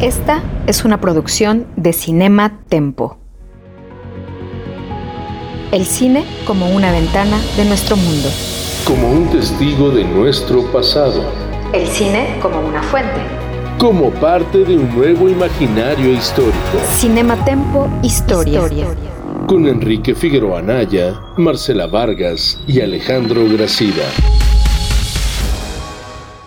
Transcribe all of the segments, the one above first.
Esta es una producción de Cinema Tempo. El cine como una ventana de nuestro mundo. Como un testigo de nuestro pasado. El cine como una fuente. Como parte de un nuevo imaginario histórico. Cinema Tempo Historia. Con Enrique Figueroa Anaya, Marcela Vargas y Alejandro Gracida.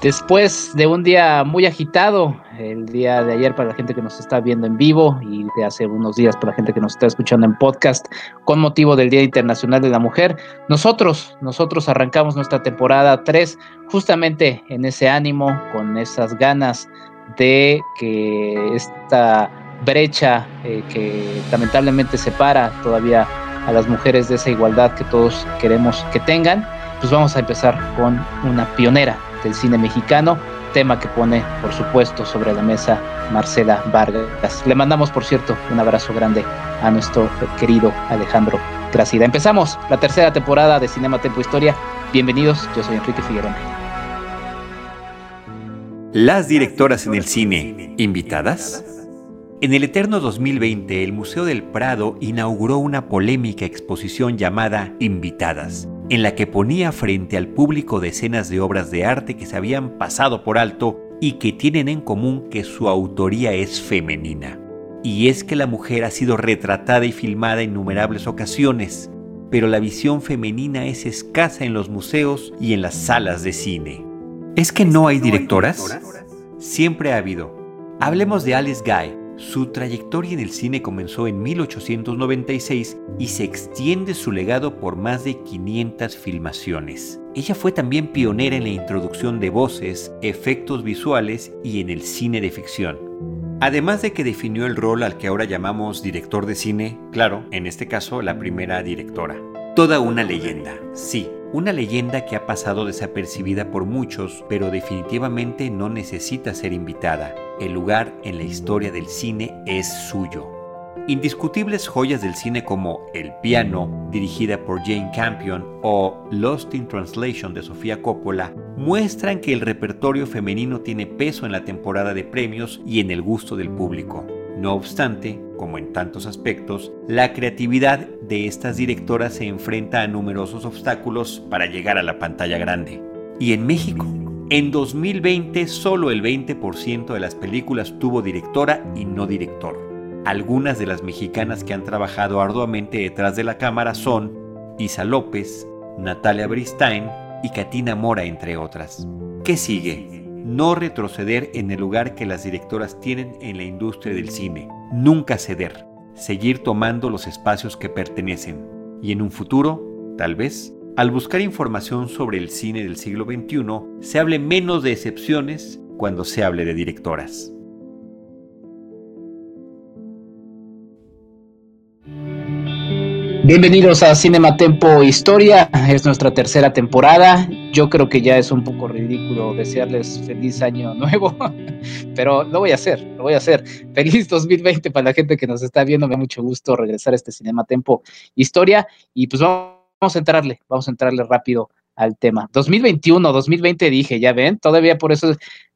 Después de un día muy agitado, el día de ayer para la gente que nos está viendo en vivo y de hace unos días para la gente que nos está escuchando en podcast con motivo del Día Internacional de la Mujer, nosotros, nosotros arrancamos nuestra temporada 3 justamente en ese ánimo, con esas ganas de que esta brecha eh, que lamentablemente separa todavía a las mujeres de esa igualdad que todos queremos que tengan, pues vamos a empezar con una pionera del cine mexicano, tema que pone, por supuesto, sobre la mesa Marcela Vargas. Le mandamos, por cierto, un abrazo grande a nuestro querido Alejandro Gracida. Empezamos la tercera temporada de Cinema Tempo Historia. Bienvenidos, yo soy Enrique Figueroa. Las directoras en el cine, invitadas. En el eterno 2020, el Museo del Prado inauguró una polémica exposición llamada Invitadas, en la que ponía frente al público decenas de obras de arte que se habían pasado por alto y que tienen en común que su autoría es femenina. Y es que la mujer ha sido retratada y filmada en innumerables ocasiones, pero la visión femenina es escasa en los museos y en las salas de cine. ¿Es que no hay directoras? Siempre ha habido. Hablemos de Alice Guy, su trayectoria en el cine comenzó en 1896 y se extiende su legado por más de 500 filmaciones. Ella fue también pionera en la introducción de voces, efectos visuales y en el cine de ficción. Además de que definió el rol al que ahora llamamos director de cine, claro, en este caso la primera directora. Toda una leyenda, sí, una leyenda que ha pasado desapercibida por muchos, pero definitivamente no necesita ser invitada. El lugar en la historia del cine es suyo. Indiscutibles joyas del cine como El piano, dirigida por Jane Campion, o Lost in Translation de Sofía Coppola, muestran que el repertorio femenino tiene peso en la temporada de premios y en el gusto del público. No obstante, como en tantos aspectos, la creatividad de estas directoras se enfrenta a numerosos obstáculos para llegar a la pantalla grande. Y en México, en 2020 solo el 20% de las películas tuvo directora y no director. Algunas de las mexicanas que han trabajado arduamente detrás de la cámara son Isa López, Natalia Bristain y Katina Mora, entre otras. ¿Qué sigue? No retroceder en el lugar que las directoras tienen en la industria del cine, nunca ceder, seguir tomando los espacios que pertenecen. Y en un futuro, tal vez, al buscar información sobre el cine del siglo XXI, se hable menos de excepciones cuando se hable de directoras. Bienvenidos a Cinema Tempo Historia, es nuestra tercera temporada. Yo creo que ya es un poco ridículo desearles feliz año nuevo, pero lo voy a hacer, lo voy a hacer. Feliz 2020 para la gente que nos está viendo, me da mucho gusto regresar a este Cinema Tempo Historia y pues vamos a entrarle, vamos a entrarle rápido al tema. 2021, 2020 dije, ya ven, todavía por eso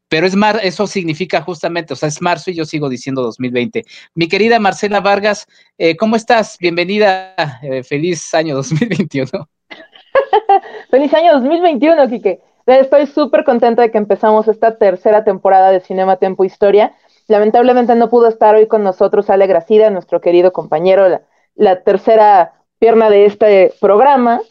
pero es mar, eso significa justamente, o sea, es marzo y yo sigo diciendo 2020. Mi querida Marcela Vargas, eh, ¿cómo estás? Bienvenida, eh, feliz año 2021. feliz año 2021, Quique. Estoy súper contenta de que empezamos esta tercera temporada de Cinema Tempo Historia. Lamentablemente no pudo estar hoy con nosotros Ale Gracida, nuestro querido compañero, la, la tercera pierna de este programa,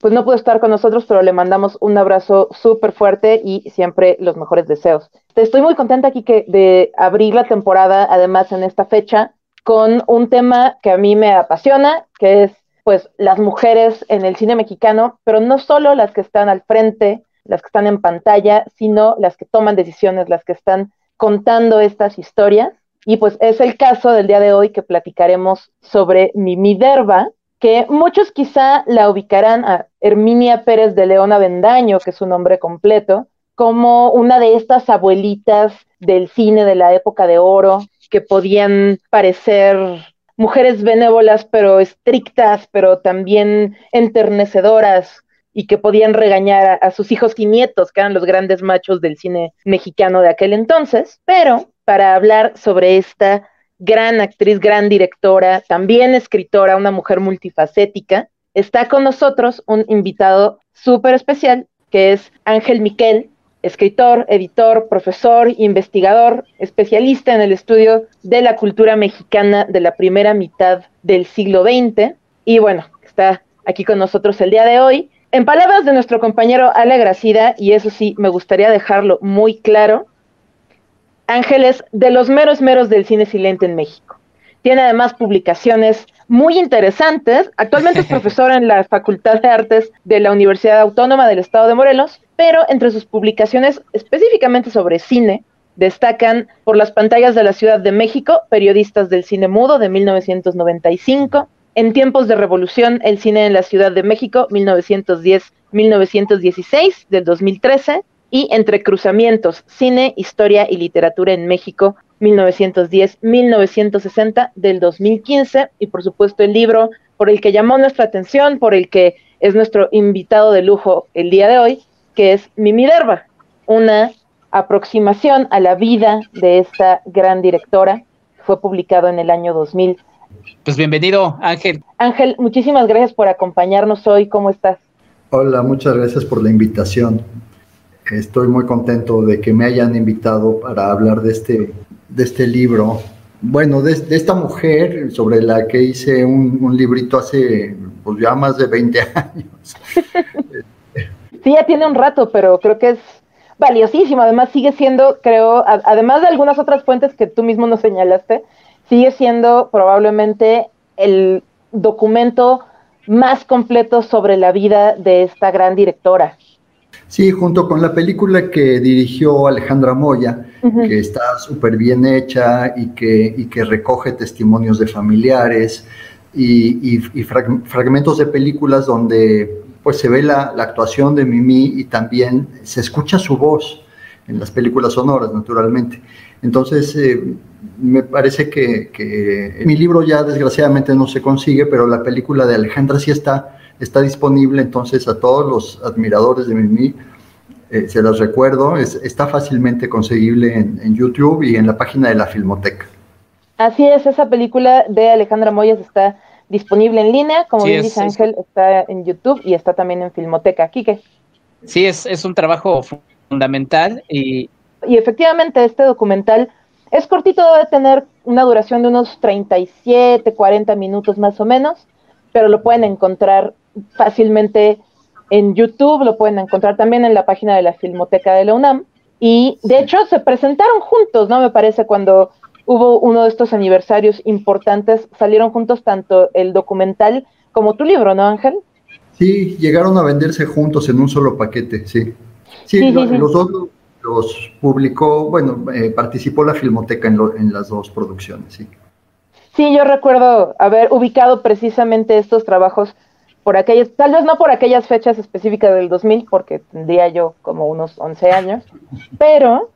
pues no pudo estar con nosotros, pero le mandamos un abrazo súper fuerte y siempre los mejores deseos. Estoy muy contenta aquí que de abrir la temporada, además en esta fecha, con un tema que a mí me apasiona, que es pues las mujeres en el cine mexicano, pero no solo las que están al frente, las que están en pantalla, sino las que toman decisiones, las que están contando estas historias. Y pues es el caso del día de hoy que platicaremos sobre Mimi Derba, que muchos quizá la ubicarán a Herminia Pérez de León Avendaño, que es su nombre completo, como una de estas abuelitas del cine de la época de oro, que podían parecer mujeres benévolas, pero estrictas, pero también enternecedoras, y que podían regañar a, sus hijos y nietos, que eran los grandes machos del cine mexicano de aquel entonces, pero para hablar sobre esta gran actriz, gran directora, también escritora, una mujer multifacética. Está con nosotros un invitado súper especial que es Ángel Miquel, escritor, editor, profesor, investigador, especialista en el estudio de la cultura mexicana de la primera mitad del siglo XX. Y bueno, está aquí con nosotros el día de hoy. En palabras de nuestro compañero Ale Gracida, y eso sí, me gustaría dejarlo muy claro, Ángeles de los meros meros del cine silente en México. Tiene además publicaciones muy interesantes. Actualmente es profesor en la Facultad de Artes de la Universidad Autónoma del Estado de Morelos, pero entre sus publicaciones específicamente sobre cine destacan por las pantallas de la Ciudad de México, Periodistas del Cine Mudo de 1995, En tiempos de revolución, el cine en la Ciudad de México, 1910-1916 del 2013, y Entre Cruzamientos, Cine, Historia y Literatura en México, 1910-1960 del 2015, y por supuesto el libro por el que llamó nuestra atención, por el que es nuestro invitado de lujo el día de hoy, que es Mimi Derba, una aproximación a la vida de esta gran directora, fue publicado en el año 2000. Pues bienvenido, Ángel. Ángel, muchísimas gracias por acompañarnos hoy. ¿Cómo estás? Hola, muchas gracias por la invitación. Estoy muy contento de que me hayan invitado para hablar de este, de este libro. Bueno, de, esta mujer sobre la que hice un, librito hace pues ya más de 20 años. sí, ya tiene un rato, pero creo que es valiosísimo. Además, sigue siendo, creo, además de algunas otras fuentes que tú mismo nos señalaste, sigue siendo probablemente el documento más completo sobre la vida de esta gran directora. Sí, junto con la película que dirigió Alejandra Moya, que está súper bien hecha y que, que recoge testimonios de familiares y, fragmentos de películas donde pues se ve la, actuación de Mimi y también se escucha su voz en las películas sonoras, naturalmente. Entonces, eh, me parece que, que mi libro ya desgraciadamente no se consigue, pero la película de Alejandra sí está está disponible entonces a todos los admiradores de Mimi. Eh, se las recuerdo, está fácilmente conseguible en, YouTube y en la página de la Filmoteca. Así es, esa película de Alejandra Moyes está disponible en línea, como bien dice Ángel, está en YouTube y está también en Filmoteca. Quique. Sí, es, es un trabajo fundamental y... Y efectivamente este documental es cortito, debe tener una duración de unos 37, 40 minutos más o menos, pero lo pueden encontrar fácilmente en YouTube, lo pueden encontrar también en la página de la Filmoteca de la UNAM. Y de hecho se presentaron juntos, ¿no? Me parece cuando hubo uno de estos aniversarios importantes, salieron juntos tanto el documental como tu libro, ¿no, Ángel? Sí, llegaron a venderse juntos en un solo paquete, sí. Sí, los dos los publicó, bueno, eh, participó la Filmoteca en, en las dos producciones, sí. Sí, yo recuerdo haber ubicado precisamente estos trabajos por aquellas, tal vez no por aquellas fechas específicas del 2000, porque tendría yo como unos 11 años, pero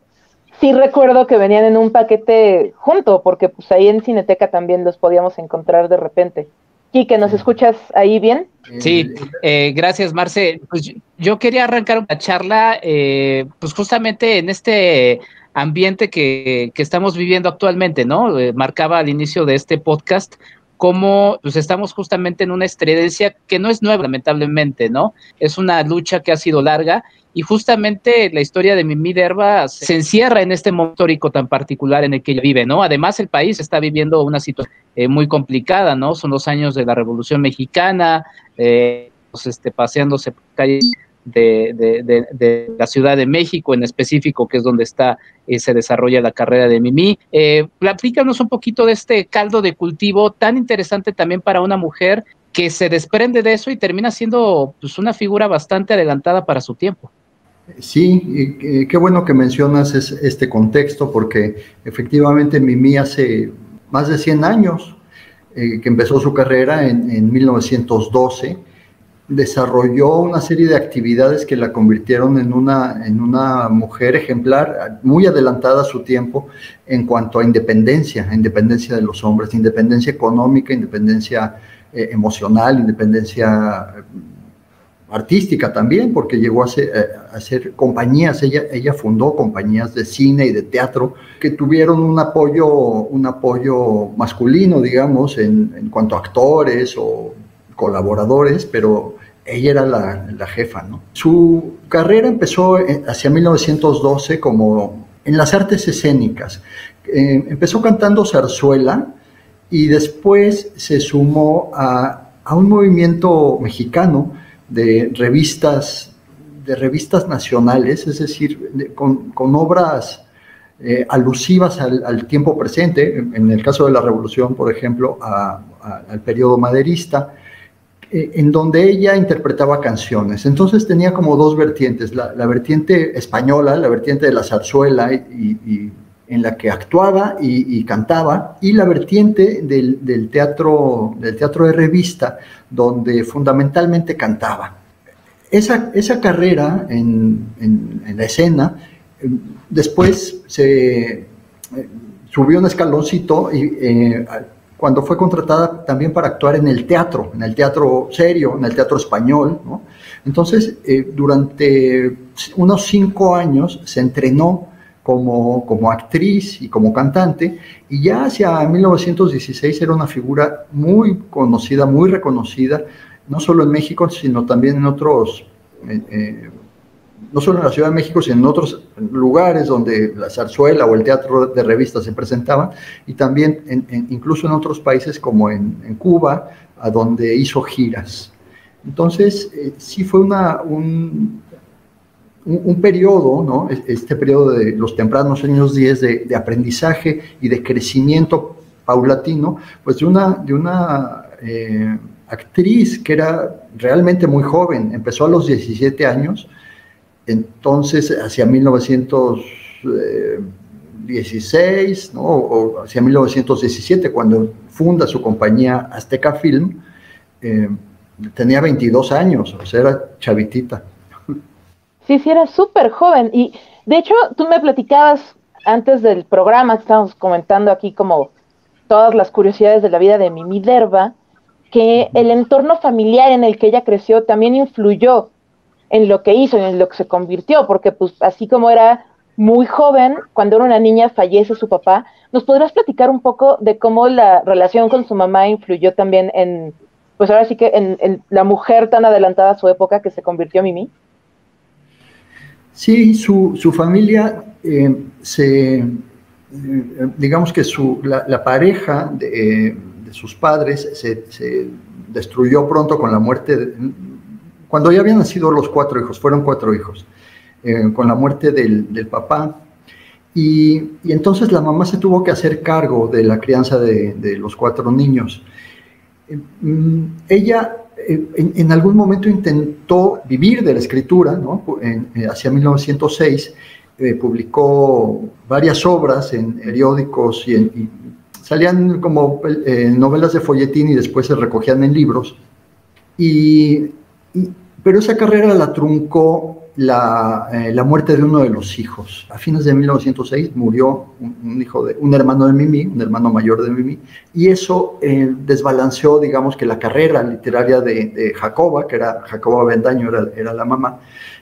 sí recuerdo que venían en un paquete junto, porque pues ahí en Cineteca también los podíamos encontrar de repente. Quique, ¿nos escuchas ahí bien? Sí, eh, gracias Marce. Pues yo quería arrancar una charla, eh, pues justamente en este ambiente que, que estamos viviendo actualmente, ¿no? Eh, marcaba al inicio de este podcast cómo pues estamos justamente en una estredencia que no es nueva, lamentablemente, ¿no? Es una lucha que ha sido larga y justamente la historia de Mimi Derba se encierra en este momento histórico tan particular en el que ella vive, ¿no? Además, el país está viviendo una situación eh, muy complicada, ¿no? Son los años de la Revolución Mexicana, eh, pues, este, paseándose por calles de, la Ciudad de México en específico, que es donde está y se desarrolla la carrera de Mimi. Eh, platícanos un poquito de este caldo de cultivo tan interesante también para una mujer que se desprende de eso y termina siendo pues, una figura bastante adelantada para su tiempo. Sí, qué bueno que mencionas este contexto, porque efectivamente Mimi hace más de 100 años eh, que empezó su carrera en, en 1912 desarrolló una serie de actividades que la convirtieron en una, en una mujer ejemplar, muy adelantada a su tiempo en cuanto a independencia, independencia de los hombres, independencia económica, independencia eh, emocional, independencia artística también, porque llegó a hacer, compañías, ella, ella fundó compañías de cine y de teatro que tuvieron un apoyo, un apoyo masculino, digamos, en, en cuanto a actores o colaboradores, pero ella era la, jefa. ¿no? Su carrera empezó hacia 1912 como en las artes escénicas. Eh, empezó cantando zarzuela y después se sumó a, un movimiento mexicano de revistas, de revistas nacionales, es decir, con, obras eh, alusivas al, tiempo presente, en el caso de la Revolución, por ejemplo, al periodo maderista, eh, en donde ella interpretaba canciones. Entonces tenía como dos vertientes, la, vertiente española, la vertiente de la zarzuela, y, en la que actuaba y, cantaba, y la vertiente del, teatro, del teatro de revista, donde fundamentalmente cantaba. Esa, esa carrera en, la escena, eh, después se eh, subió un escaloncito y cuando fue contratada también para actuar en el teatro, en el teatro serio, en el teatro español. Entonces, eh, durante unos cinco años se entrenó como, como actriz y como cantante, y ya hacia 1916 era una figura muy conocida, muy reconocida, no solo en México, sino también en otros eh, eh, no solo en la Ciudad de México, sino en otros lugares donde la zarzuela o el teatro de revistas se presentaban, y también incluso en otros países como en, Cuba, a donde hizo giras. Entonces, eh, sí fue una, un, un, periodo, ¿no? este periodo de los tempranos años 10 de, aprendizaje y de crecimiento paulatino, pues de una, de una eh, actriz que era realmente muy joven, empezó a los 17 años, entonces, hacia 1916, ¿no? o hacia 1917, cuando funda su compañía Azteca Film, eh, tenía 22 años, o sea, era chavitita. Sí, sí, era súper joven. Y de hecho, tú me platicabas antes del programa, estábamos comentando aquí como todas las curiosidades de la vida de Mimi Derba, que el entorno familiar en el que ella creció también influyó en lo que hizo, en lo que se convirtió, porque pues así como era muy joven, cuando era una niña fallece su papá, ¿nos podrás platicar un poco de cómo la relación con su mamá influyó también en, pues ahora sí que en, la mujer tan adelantada a su época que se convirtió Mimi? Sí, su, familia eh, se, eh, digamos que su, la, pareja de, sus padres se, se, destruyó pronto con la muerte de, cuando ya habían nacido los cuatro hijos, fueron cuatro hijos, eh, con la muerte del, papá. Y, entonces la mamá se tuvo que hacer cargo de la crianza de, los cuatro niños. Eh, mm, ella eh, en, algún momento intentó vivir de la escritura, ¿no? hacia 1906 publicó varias obras en periódicos y, salían como novelas de folletín y después se recogían en libros. Y, pero esa carrera la truncó la, eh, la, muerte de uno de los hijos. A fines de 1906 murió un, hijo de un hermano de Mimi, un hermano mayor de Mimi, y eso eh, desbalanceó, digamos, que la carrera literaria de, Jacoba, que era Jacoba Bendaño, era, era, la mamá,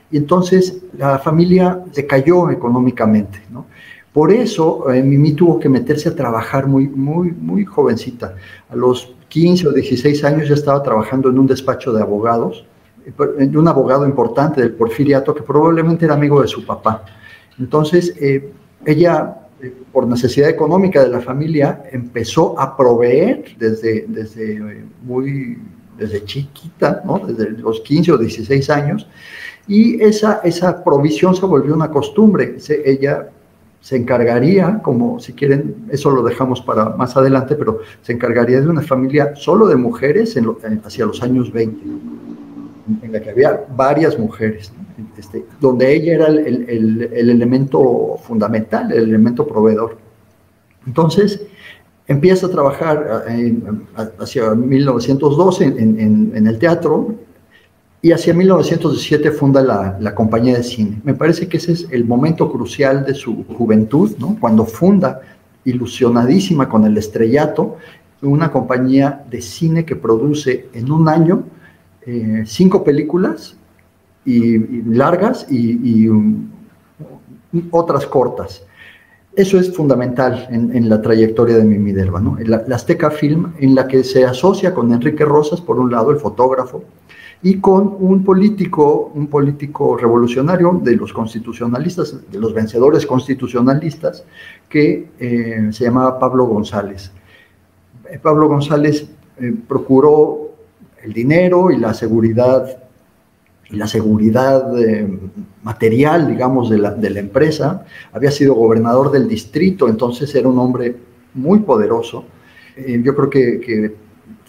y entonces la familia decayó económicamente, ¿no? Por eso eh, Mimi tuvo que meterse a trabajar muy, muy, muy jovencita. A los 15 o 16 años ya estaba trabajando en un despacho de abogados de un abogado importante del porfiriato que probablemente era amigo de su papá. Entonces, eh, ella, eh, por necesidad económica de la familia, empezó a proveer desde, desde, eh, muy, desde chiquita, ¿no? desde los 15 o 16 años, y esa, esa provisión se volvió una costumbre. ella se encargaría, como si quieren, eso lo dejamos para más adelante, pero se encargaría de una familia solo de mujeres hacia los años 20 en la que había varias mujeres, este, donde ella era el, el, elemento fundamental, el elemento proveedor. Entonces, empieza a trabajar eh, hacia 1912 en, en, el teatro y hacia 1917 funda la, la, compañía de cine. Me parece que ese es el momento crucial de su juventud, ¿no? cuando funda, ilusionadísima con el estrellato, una compañía de cine que produce en un año eh, cinco películas y, largas y, otras cortas. Eso es fundamental en, la trayectoria de Mimi Derba, ¿no? La, Azteca Film, en la que se asocia con Enrique Rosas, por un lado, el fotógrafo, y con un político, un político revolucionario de los constitucionalistas, de los vencedores constitucionalistas, que eh, se llamaba Pablo González. Eh, Pablo González procuró el dinero y la seguridad y la seguridad material, digamos, de la, de la, empresa. Había sido gobernador del distrito, entonces era un hombre muy poderoso. yo creo que, que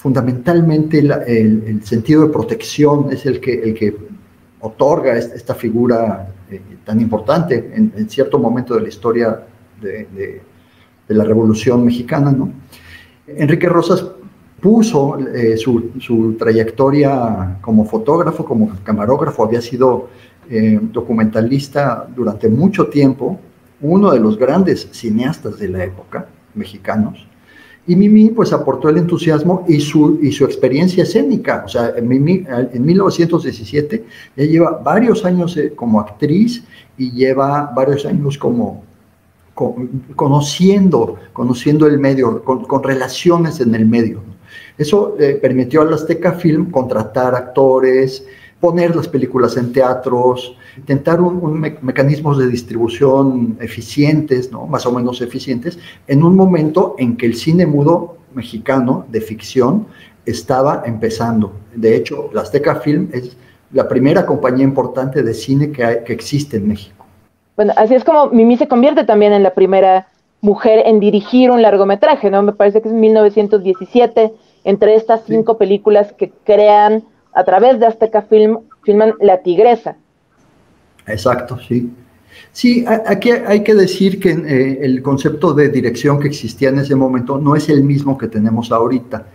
fundamentalmente el, sentido de protección es el que, el que otorga esta, figura eh, tan importante en, cierto momento de la historia de, la Revolución Mexicana. ¿no? Enrique Rosas puso eh, su, trayectoria como fotógrafo, como camarógrafo, había sido eh, documentalista durante mucho tiempo, uno de los grandes cineastas de la época, mexicanos, y Mimi pues aportó el entusiasmo y su, y su experiencia escénica. O sea, Mimi en 1917 ya lleva varios años eh, como actriz y lleva varios años como, conociendo, conociendo el medio, con, relaciones en el medio. Eso eh, permitió a la Azteca Film contratar actores, poner las películas en teatros, intentar un, mecanismos de distribución eficientes, ¿no? más o menos eficientes, en un momento en que el cine mudo mexicano de ficción estaba empezando. De hecho, la Azteca Film es la primera compañía importante de cine que, que existe en México. Bueno, así es como Mimi se convierte también en la primera mujer en dirigir un largometraje, ¿no? Me parece que es 1917, entre estas cinco películas que crean a través de Azteca Film, filman La Tigresa. Exacto, sí. Sí, aquí hay que decir que eh, el concepto de dirección que existía en ese momento no es el mismo que tenemos ahorita.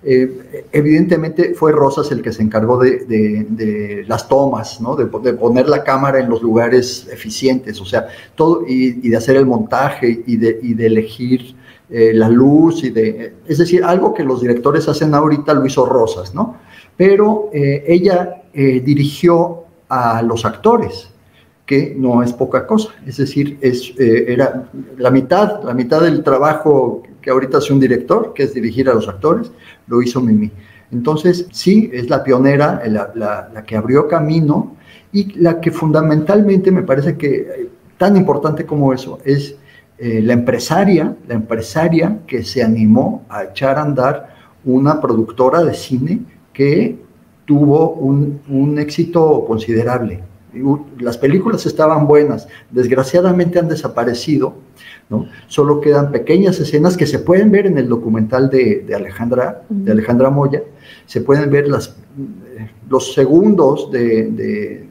Eh, evidentemente fue Rosas el que se encargó de, las tomas, ¿no? de, poner la cámara en los lugares eficientes, o sea, todo, y, de hacer el montaje y de, elegir eh, la luz, y de, es decir, algo que los directores hacen ahorita lo hizo Rosas, ¿no? pero eh, ella eh, dirigió a los actores, que no es poca cosa, es decir, es, eh, era la mitad, la mitad del trabajo que ahorita hace un director, que es dirigir a los actores, lo hizo Mimi. Entonces, sí, es la pionera, la, que abrió camino y la que fundamentalmente me parece que tan importante como eso es la empresaria, la empresaria que se animó a echar a andar una productora de cine que tuvo un, éxito considerable. Las películas estaban buenas, desgraciadamente han desaparecido, ¿no? Solo quedan pequeñas escenas que se pueden ver en el documental de, Alejandra, de Alejandra Moya, se pueden ver las, los segundos de,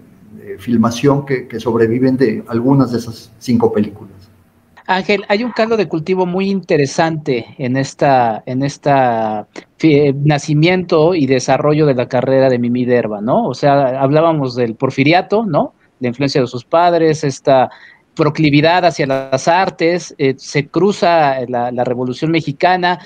filmación que, que sobreviven de algunas de esas cinco películas. Ángel, hay un caldo de cultivo muy interesante en esta, en esta nacimiento y desarrollo de la carrera de Mimi Derba, ¿no? O sea, hablábamos del porfiriato, ¿no? La influencia de sus padres, esta proclividad hacia las artes, eh, se cruza la, Revolución Mexicana,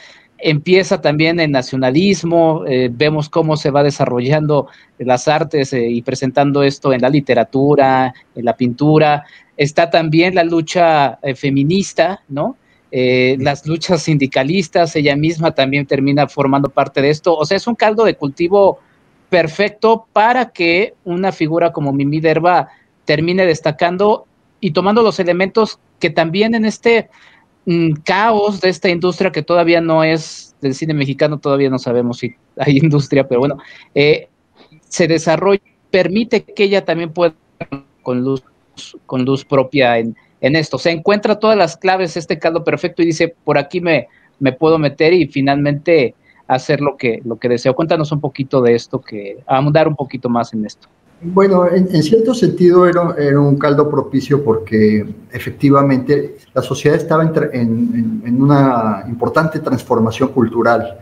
empieza también el nacionalismo, eh, vemos cómo se va desarrollando las artes eh, y presentando esto en la literatura, en la pintura, está también la lucha eh, feminista, ¿no? Las luchas sindicalistas, ella misma también termina formando parte de esto. O sea, es un caldo de cultivo perfecto para que una figura como Mimi Derba termine destacando y tomando los elementos que también en este mm, caos de esta industria que todavía no es del cine mexicano, todavía no sabemos si hay industria, pero bueno, eh, se desarrolla, permite que ella también pueda con luz con luz propia en, esto. Se encuentra todas las claves, este caldo perfecto, y dice, por aquí me, me puedo meter y finalmente hacer lo que, lo que deseo. Cuéntanos un poquito de esto, que ahondar un poquito más en esto. Bueno, en, cierto sentido era, un caldo propicio porque efectivamente la sociedad estaba en, en una importante transformación cultural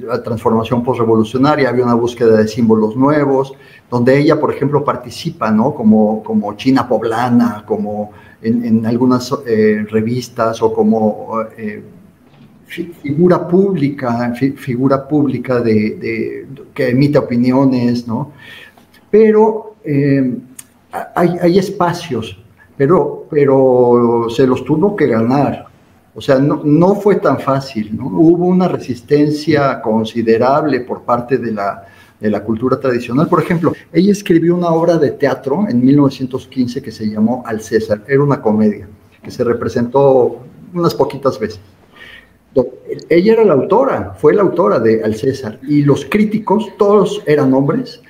la transformación postrevolucionaria, había una búsqueda de símbolos nuevos, donde ella, por ejemplo, participa, ¿no? Como, como China poblana, como en, algunas eh, revistas o como eh, figura pública, figura pública de, que emite opiniones, ¿no? Pero eh, hay, espacios, pero, pero se los tuvo que ganar. O sea, no, no fue tan fácil, ¿no? Hubo una resistencia considerable por parte de la, de la cultura tradicional. Por ejemplo, ella escribió una obra de teatro en 1915 que se llamó Al César. Era una comedia que se representó unas poquitas veces. Ella era la autora, fue la autora de Al César, y los críticos, todos eran hombres,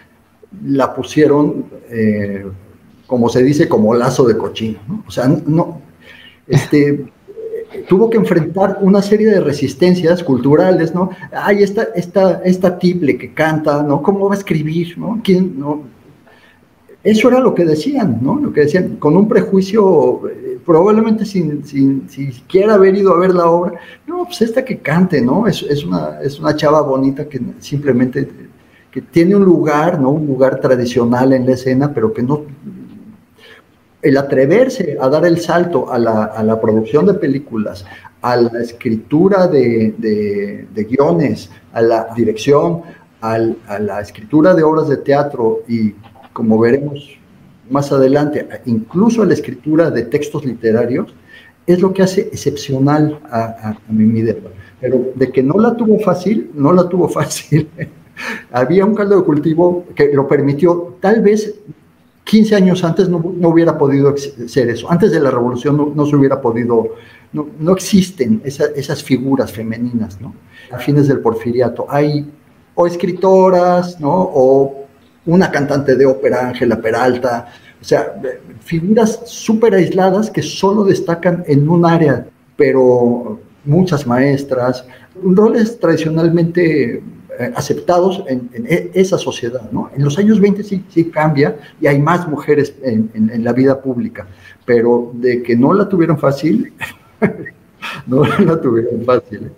la pusieron, eh, como se dice, como lazo de cochino. O sea, no, este, tuvo que enfrentar una serie de resistencias culturales, ¿no? Ay, esta, esta, esta tiple que canta, ¿no? ¿Cómo va a escribir, ¿no? ¿Quién, no? Eso era lo que decían, ¿no? Lo que decían, con un prejuicio, eh, probablemente sin, sin, siquiera haber ido a ver la obra, no, pues esta que cante, ¿no? Es, es, una, es una chava bonita que simplemente, que tiene un lugar, ¿no? Un lugar tradicional en la escena, pero que no, el atreverse a dar el salto a la, producción de películas, a la escritura de, guiones, a la dirección, a la escritura de obras de teatro y, como veremos más adelante, incluso a la escritura de textos literarios, es lo que hace excepcional a, a, Mimi Pero de que no la tuvo fácil, no la tuvo fácil. Había un caldo de cultivo que lo permitió, tal vez 15 años antes no, hubiera podido ser eso. Antes de la revolución no, se hubiera podido, no, existen esas figuras femeninas, ¿no? A fines del porfiriato hay o escritoras, ¿no? O una cantante de ópera, Ángela Peralta, o sea, figuras súper aisladas que solo destacan en un área, pero muchas maestras, roles tradicionalmente aceptados en, e, esa sociedad. ¿no? En los años 20 sí, cambia y hay más mujeres en, en, la vida pública, pero de que no la tuvieron fácil, no la tuvieron fácil.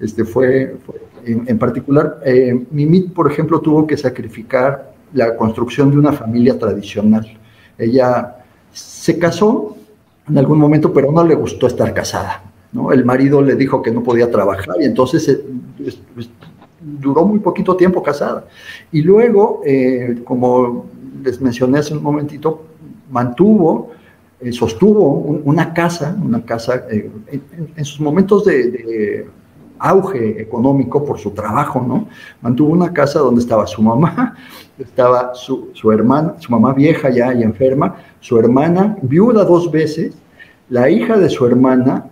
Este fue, en, particular, eh, Mimit, por ejemplo, tuvo que sacrificar la construcción de una familia tradicional. Ella se casó en algún momento, pero no le gustó estar casada. ¿no? El marido le dijo que no podía trabajar y entonces eh, duró muy poquito tiempo casada. Y luego, eh, como les mencioné hace un momentito, mantuvo, eh, sostuvo una casa, una casa eh, en, sus momentos de, auge económico por su trabajo, ¿no? Mantuvo una casa donde estaba su mamá, estaba su, su hermana, su mamá vieja ya y enferma, su hermana, viuda dos veces, la hija de su hermana,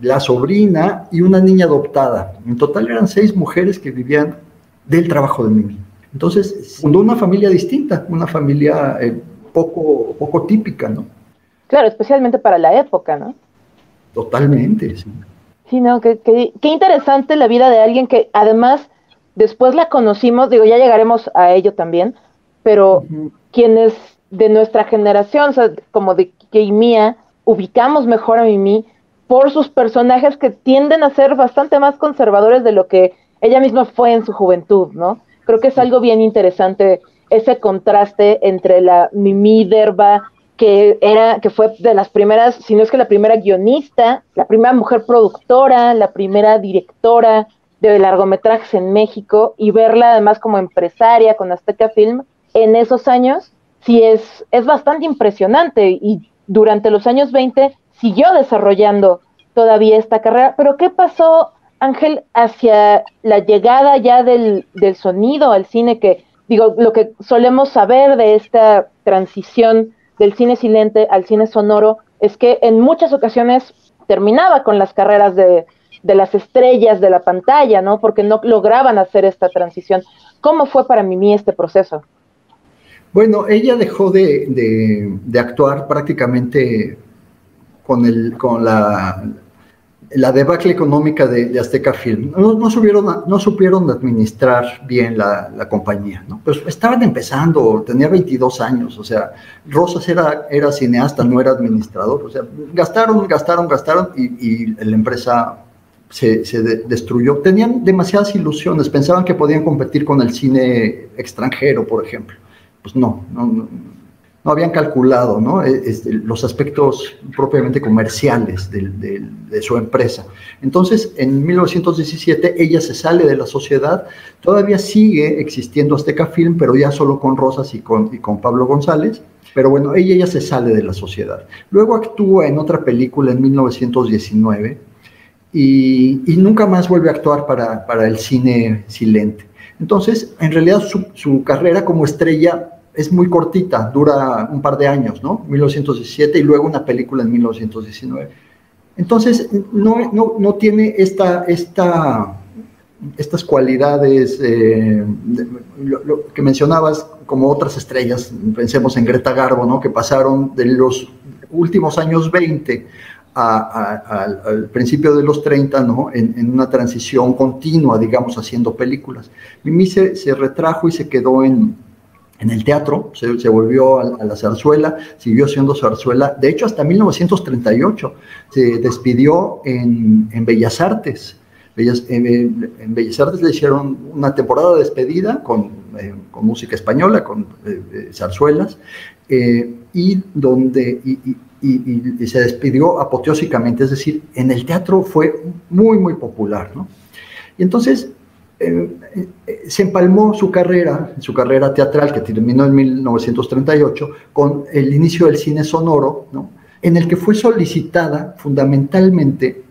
la sobrina y una niña adoptada. En total eran seis mujeres que vivían del trabajo de Mimi. Entonces, fundó una familia distinta, una familia eh, poco, poco típica, ¿no? Claro, especialmente para la época, ¿no? Totalmente, sí. Sí, no, qué, interesante la vida de alguien que además después la conocimos, digo, ya llegaremos a ello también, pero quienes de nuestra generación, o sea, como de que y mía, ubicamos mejor a Mimi, por sus personajes que tienden a ser bastante más conservadores de lo que ella misma fue en su juventud, ¿no? Creo que es algo bien interesante ese contraste entre la Mimi Derba, que era, que fue de las primeras, si no es que la primera guionista, la primera mujer productora, la primera directora de largometrajes en México, y verla además como empresaria con Azteca Film en esos años, sí es, es bastante impresionante. Y durante los años 20 siguió desarrollando todavía esta carrera. Pero ¿qué pasó, Ángel, hacia la llegada ya del, sonido al cine? Que digo, lo que solemos saber de esta transición del cine silente al cine sonoro es que en muchas ocasiones terminaba con las carreras de, las estrellas de la pantalla, ¿no? Porque no lograban hacer esta transición. ¿Cómo fue para Mimi este proceso? Bueno, ella dejó de actuar prácticamente con, el, con la, la debacle económica de, Azteca Film. No, no, supieron, no supieron administrar bien la, la, compañía, ¿no? Pues estaban empezando, tenía 22 años, o sea, Rosas era, era cineasta, no era administrador, o sea, gastaron, gastaron, gastaron y, y la empresa se, se destruyó. Tenían demasiadas ilusiones, pensaban que podían competir con el cine extranjero, por ejemplo. Pues no, no no habían calculado ¿no? E, este, los aspectos propiamente comerciales de, su empresa. Entonces, en 1917 ella se sale de la sociedad, todavía sigue existiendo Azteca Film, pero ya solo con Rosas y con, Pablo González, pero bueno, ella ya se sale de la sociedad. Luego actúa en otra película en 1919 y, nunca más vuelve a actuar para, el cine silente. Entonces, en realidad su carrera como estrella es muy cortita, dura un par de años, ¿no? 1917 y luego una película en 1919. Entonces, no, no, no tiene esta, esta, estas cualidades eh, lo, que mencionabas como otras estrellas, pensemos en Greta Garbo, ¿no? que pasaron de los últimos años 20 al principio de los 30, ¿no? En, una transición continua, digamos, haciendo películas. Mimi se, se retrajo y se quedó en, en el teatro, se, volvió a, la zarzuela, siguió siendo zarzuela, de hecho hasta 1938 se despidió en, Bellas Artes. en, Bellas Artes le hicieron una temporada de despedida con, eh, música española, con eh, eh, zarzuelas, y donde se despidió apoteósicamente, es decir, en el teatro fue muy, muy popular. ¿no? Y entonces eh, eh, se empalmó su carrera, su carrera teatral que terminó en 1938, con el inicio del cine sonoro, ¿no? en el que fue solicitada fundamentalmente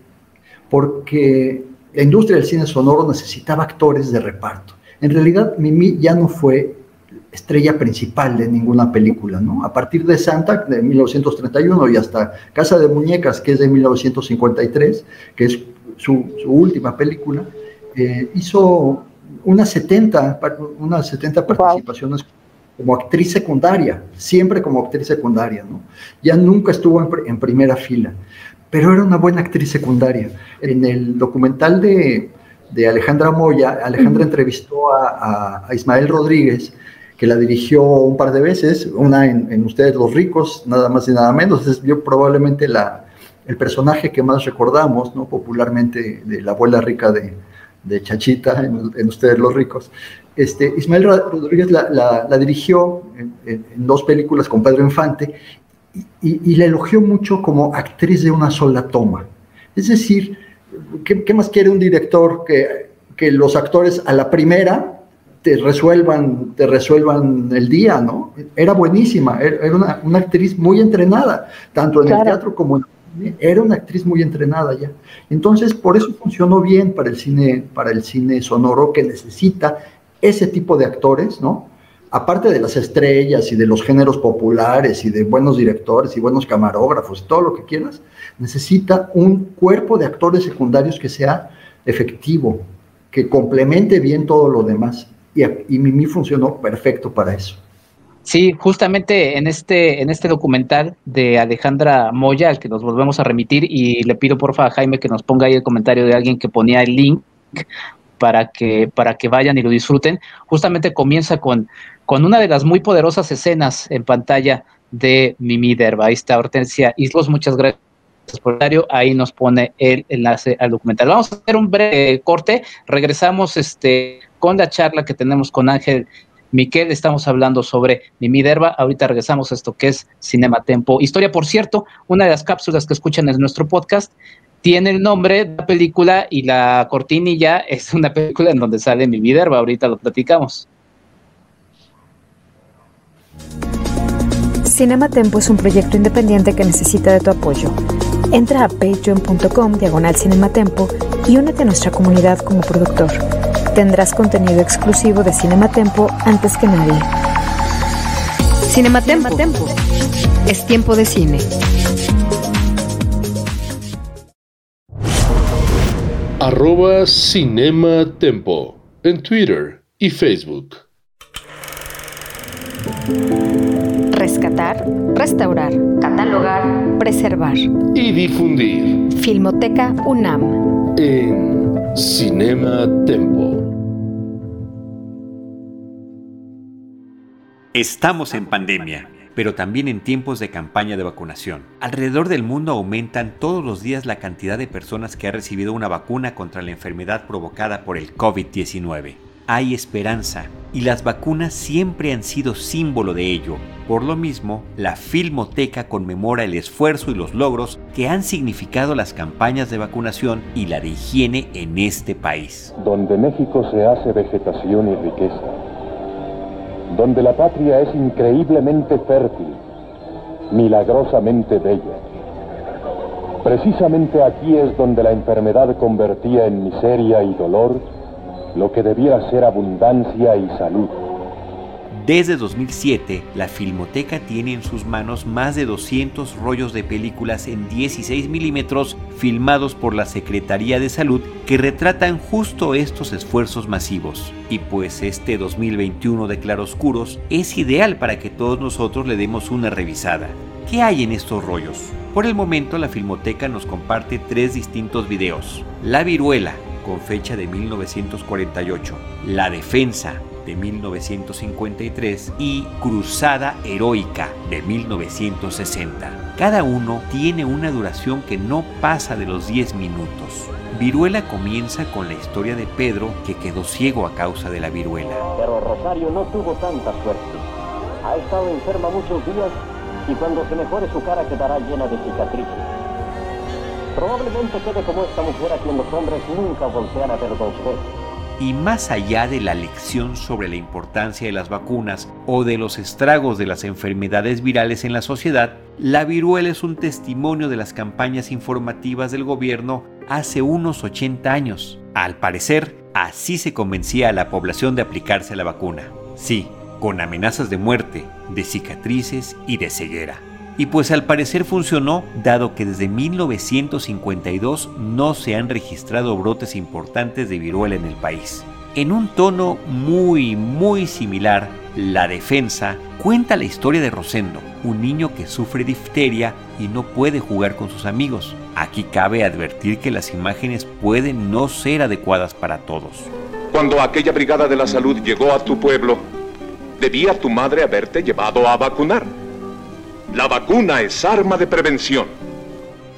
porque la industria del cine sonoro necesitaba actores de reparto. En realidad, Mimi ya no fue estrella principal de ninguna película, ¿no? A partir de Santa, de 1931, y hasta Casa de Muñecas, que es de 1953, que es su, su última película, eh, hizo unas 70, unas 70 participaciones como actriz secundaria, siempre como actriz secundaria, ¿no? Ya nunca estuvo en, primera fila, pero era una buena actriz secundaria. En el documental de, de Alejandra Moya, Alejandra entrevistó a, a, Ismael Rodríguez, que la dirigió un par de veces, una en, Ustedes los ricos, nada más y nada menos, es yo probablemente la, el personaje que más recordamos, ¿no? popularmente de la abuela rica de, de Chachita, en, Ustedes los ricos. Este, Ismael Rodríguez la, dirigió en, dos películas con Pedro Infante y, la elogió mucho como actriz de una sola toma. Es decir, ¿qué, más quiere un director que, que, los actores a la primera te resuelvan, te resuelvan el día, ¿no? Era buenísima, era una, una actriz muy entrenada, tanto en el teatro como en era una actriz muy entrenada ya. Entonces, por eso funcionó bien para el cine, para el cine sonoro que necesita ese tipo de actores, ¿no? Aparte de las estrellas y de los géneros populares y de buenos directores y buenos camarógrafos y todo lo que quieras, necesita un cuerpo de actores secundarios que sea efectivo, que complemente bien todo lo demás. Y, y Mimi funcionó perfecto para eso. Sí, justamente en este, en este documental de Alejandra Moya, al que nos volvemos a remitir, y le pido porfa a Jaime que nos ponga ahí el comentario de alguien que ponía el link para que, para que vayan y lo disfruten. Justamente comienza con, con una de las muy poderosas escenas en pantalla de Mimi Derba. Ahí está Hortensia Islos, muchas gracias Ahí nos pone el enlace al documental. Vamos a hacer un breve corte. Regresamos este, con la charla que tenemos con Ángel Miquel, estamos hablando sobre Mimi Derba. Ahorita regresamos a esto que es Cinema Tempo. Historia, por cierto, una de las cápsulas que escuchan en nuestro podcast tiene el nombre de la película y la cortinilla es una película en donde sale Mimi Derba. Ahorita lo platicamos. Cinema Tempo es un proyecto independiente que necesita de tu apoyo. Entra a patreon.com diagonal Cinematempo y únete a nuestra comunidad como productor. Tendrás contenido exclusivo de Cinematempo antes que nadie. Cinematempo. Tempo. Es tiempo de cine. Arroba Cinema Tempo en Twitter y Facebook. Rescatar, restaurar, catalogar, preservar y difundir. Filmoteca UNAM. En Cinema Tempo. Estamos en pandemia, pero también en tiempos de campaña de vacunación. Alrededor del mundo aumentan todos los días la cantidad de personas que ha recibido una vacuna contra la enfermedad provocada por el COVID-19. hay esperanza y las vacunas siempre han sido símbolo de ello. Por lo mismo, la Filmoteca conmemora el esfuerzo y los logros que han significado las campañas de vacunación y la de higiene en este país. Donde México se hace vegetación y riqueza, donde la patria es increíblemente fértil, milagrosamente bella. Precisamente aquí es donde la enfermedad convertía en miseria y dolor lo que debiera ser abundancia y salud. Desde 2007, la Filmoteca tiene en sus manos más de 200 rollos de películas en 16 milímetros filmados por la Secretaría de Salud que retratan justo estos esfuerzos masivos. Y pues este 2021 de claroscuros es ideal para que todos nosotros le demos una revisada. ¿Qué hay en estos rollos? Por el momento la Filmoteca nos comparte tres distintos videos. La viruela, con fecha de 1948, La Defensa de 1953 y Cruzada Heroica de 1960. Cada uno tiene una duración que no pasa de los 10 minutos. Viruela comienza con la historia de Pedro que quedó ciego a causa de la viruela. Pero Rosario no tuvo tanta suerte. Ha estado enferma muchos días y cuando se mejore su cara quedará llena de cicatrices. Probablemente quede como esta mujer a quien los hombres nunca voltean a ver dos veces. Y más allá de la lección sobre la importancia de las vacunas o de los estragos de las enfermedades virales en la sociedad, la viruela es un testimonio de las campañas informativas del gobierno hace unos 80 años. Al parecer, así se convencía a la población de aplicarse la vacuna. Sí, con amenazas de muerte, de cicatrices y de ceguera. Y pues al parecer funcionó, dado que desde 1952 no se han registrado brotes importantes de viruela en el país. En un tono muy, muy similar, La Defensa cuenta la historia de Rosendo, un niño que sufre difteria y no puede jugar con sus amigos. Aquí cabe advertir que las imágenes pueden no ser adecuadas para todos. Cuando aquella brigada de la salud llegó a tu pueblo, debía tu madre haberte llevado a vacunar. La vacuna es arma de prevención.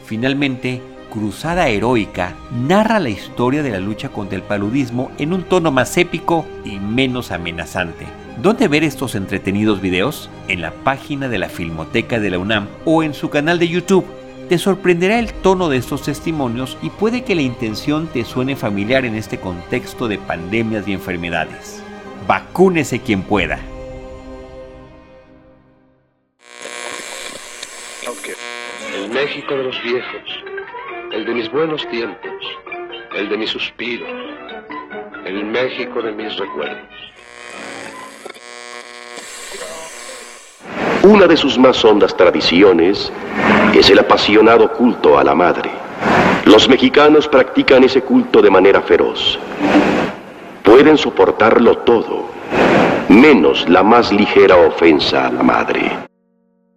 Finalmente, Cruzada Heroica narra la historia de la lucha contra el paludismo en un tono más épico y menos amenazante. ¿Dónde ver estos entretenidos videos? En la página de la Filmoteca de la UNAM o en su canal de YouTube. Te sorprenderá el tono de estos testimonios y puede que la intención te suene familiar en este contexto de pandemias y enfermedades. Vacúnese quien pueda. México de los viejos, el de mis buenos tiempos, el de mis suspiros, el México de mis recuerdos. Una de sus más hondas tradiciones es el apasionado culto a la madre. Los mexicanos practican ese culto de manera feroz. Pueden soportarlo todo, menos la más ligera ofensa a la madre.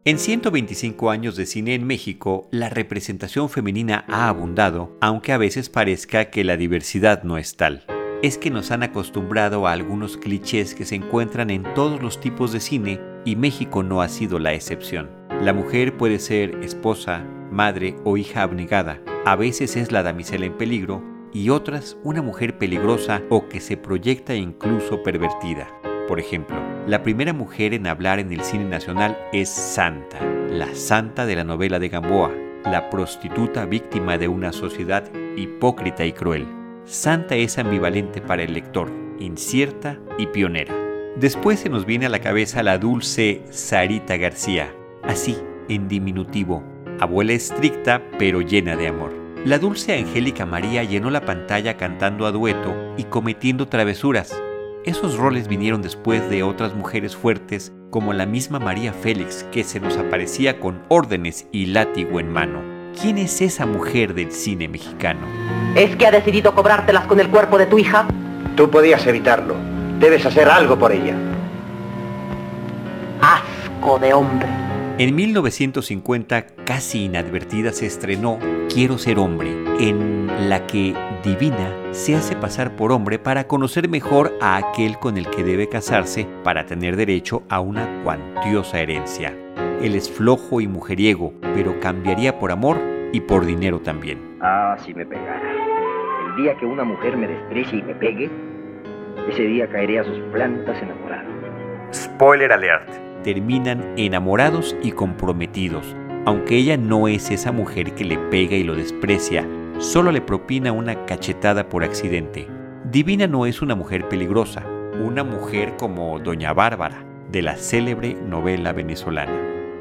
En 125 años de cine en México, la representación femenina ha abundado, aunque a veces parezca que la diversidad no es tal. Es que nos han acostumbrado a algunos clichés que se encuentran en todos los tipos de cine y México no ha sido la excepción. La mujer puede ser esposa, madre o hija abnegada. A veces es la damisela en peligro y otras una mujer peligrosa o que se proyecta incluso pervertida. Por ejemplo, la primera mujer en hablar en el cine nacional es Santa, la santa de la novela de Gamboa, la prostituta víctima de una sociedad hipócrita y cruel. Santa es ambivalente para el lector, incierta y pionera. Después se nos viene a la cabeza la dulce Sarita García, así, en diminutivo, abuela estricta pero llena de amor. La dulce Angélica María llenó la pantalla cantando a dueto y cometiendo travesuras, esos roles vinieron después de otras mujeres fuertes como la misma María Félix que se nos aparecía con órdenes y látigo en mano. ¿Quién es esa mujer del cine mexicano? ¿Es que ha decidido cobrártelas con el cuerpo de tu hija? Tú podías evitarlo. Debes hacer algo por ella. Asco de hombre. En 1950, casi inadvertida, se estrenó Quiero ser hombre, en la que Divina se hace pasar por hombre para conocer mejor a aquel con el que debe casarse para tener derecho a una cuantiosa herencia. Él es flojo y mujeriego, pero cambiaría por amor y por dinero también. Ah, si me pegara. El día que una mujer me desprecie y me pegue, ese día caeré a sus plantas enamorado. Spoiler alert. Terminan enamorados y comprometidos. Aunque ella no es esa mujer que le pega y lo desprecia, solo le propina una cachetada por accidente. Divina no es una mujer peligrosa, una mujer como Doña Bárbara, de la célebre novela venezolana.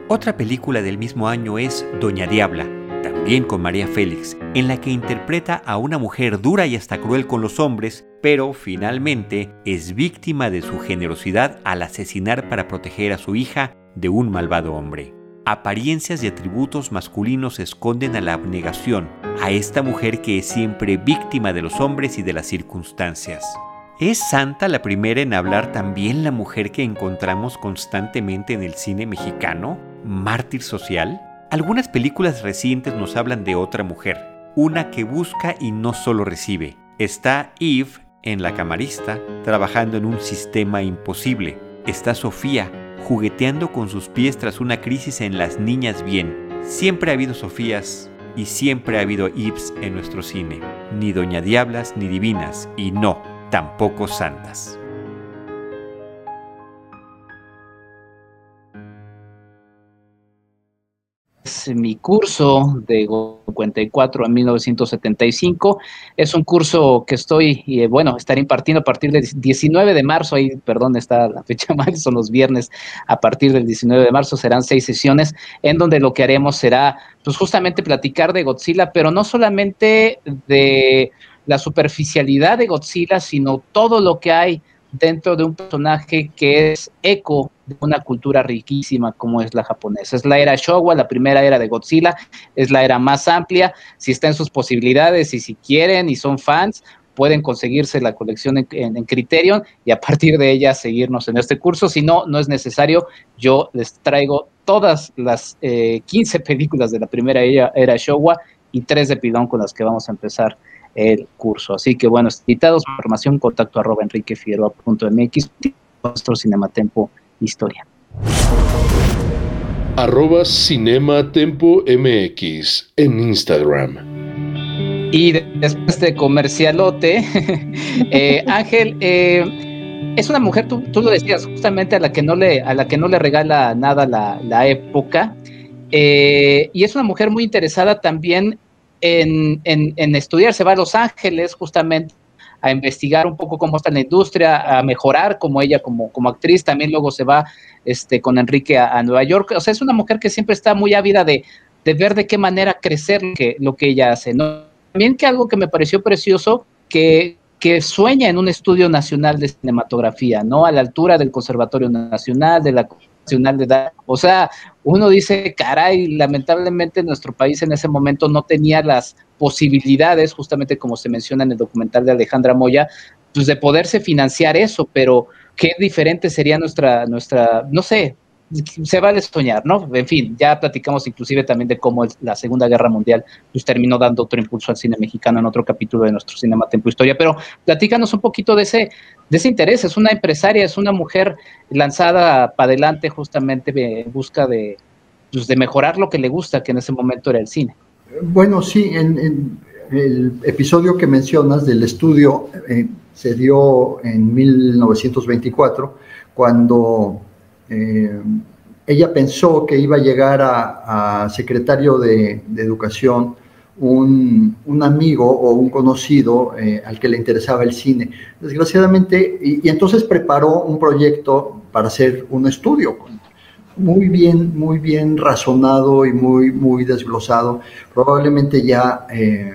Otra película del mismo año es Doña Diabla, también con María Félix, en la que interpreta a una mujer dura y hasta cruel con los hombres, pero finalmente es víctima de su generosidad al asesinar para proteger a su hija de un malvado hombre. Apariencias y atributos masculinos esconden a la abnegación, a esta mujer que es siempre víctima de los hombres y de las circunstancias. ¿Es Santa la primera en hablar también la mujer que encontramos constantemente en el cine mexicano? ¿Mártir social? Algunas películas recientes nos hablan de otra mujer, una que busca y no solo recibe. Está Eve en La Camarista, trabajando en un sistema imposible. Está Sofía, jugueteando con sus pies tras una crisis en Las Niñas Bien. Siempre ha habido Sofías y siempre ha habido Eves en nuestro cine. Ni Doña Diablas ni Divinas, y no, tampoco santas. Mi curso de 54 a 1975. Es un curso que estoy, y bueno, estaré impartiendo a partir del 19 de marzo, ahí, perdón, está la fecha mal, son los viernes, a partir del 19 de marzo serán seis sesiones en donde lo que haremos será, pues justamente platicar de Godzilla, pero no solamente de la superficialidad de Godzilla, sino todo lo que hay dentro de un personaje que es eco de una cultura riquísima como es la japonesa. Es la era Showa, la primera era de Godzilla, es la era más amplia. Si está en sus posibilidades y si quieren y son fans, pueden conseguirse la colección en, Criterion y a partir de ella seguirnos en este curso. Si no, no es necesario. Yo les traigo todas las 15 eh, películas de la primera era, Showa y tres de Pidón con las que vamos a empezar el curso. Así que bueno, invitados, información, contacto arroba enriquefigueroa.mx, nuestro Cinematempo Historia. Arroba Cinematempo MX en Instagram. Y después de comercialote, eh, Ángel, eh, es una mujer, tú, lo decías, justamente a la que no le, a la que no le regala nada la, época. Eh, y es una mujer muy interesada también en, estudiar, se va a Los Ángeles justamente a investigar un poco cómo está la industria, a mejorar como ella como, como actriz, también luego se va este, con Enrique a, Nueva York, o sea, es una mujer que siempre está muy ávida de, ver de qué manera crecer lo que, lo que ella hace, ¿no? También que algo que me pareció precioso, que, que sueña en un estudio nacional de cinematografía, ¿no? A la altura del Conservatorio Nacional, de la Nacional de Edad. O sea, uno dice, caray, lamentablemente nuestro país en ese momento no tenía las posibilidades, justamente como se menciona en el documental de Alejandra Moya, pues de poderse financiar eso, pero qué diferente sería nuestra, nuestra, no sé, se vale soñar, ¿no? En fin, ya platicamos inclusive también de cómo la Segunda Guerra Mundial pues, terminó dando otro impulso al cine mexicano en otro capítulo de nuestro Cinema Tempo Historia, pero platícanos un poquito de ese, de ese es una empresaria, es una mujer lanzada para adelante justamente en busca de, pues, de mejorar lo que le gusta, que en ese momento era el cine. Bueno, sí, en, el episodio que mencionas del estudio eh, se dio en 1924, cuando eh, ella pensó que iba a llegar a, secretario de, Educación un, amigo o un conocido eh, al que le interesaba el cine. Desgraciadamente, y, entonces preparó un proyecto para hacer un estudio muy bien, muy bien razonado y muy, muy desglosado. Probablemente ya eh,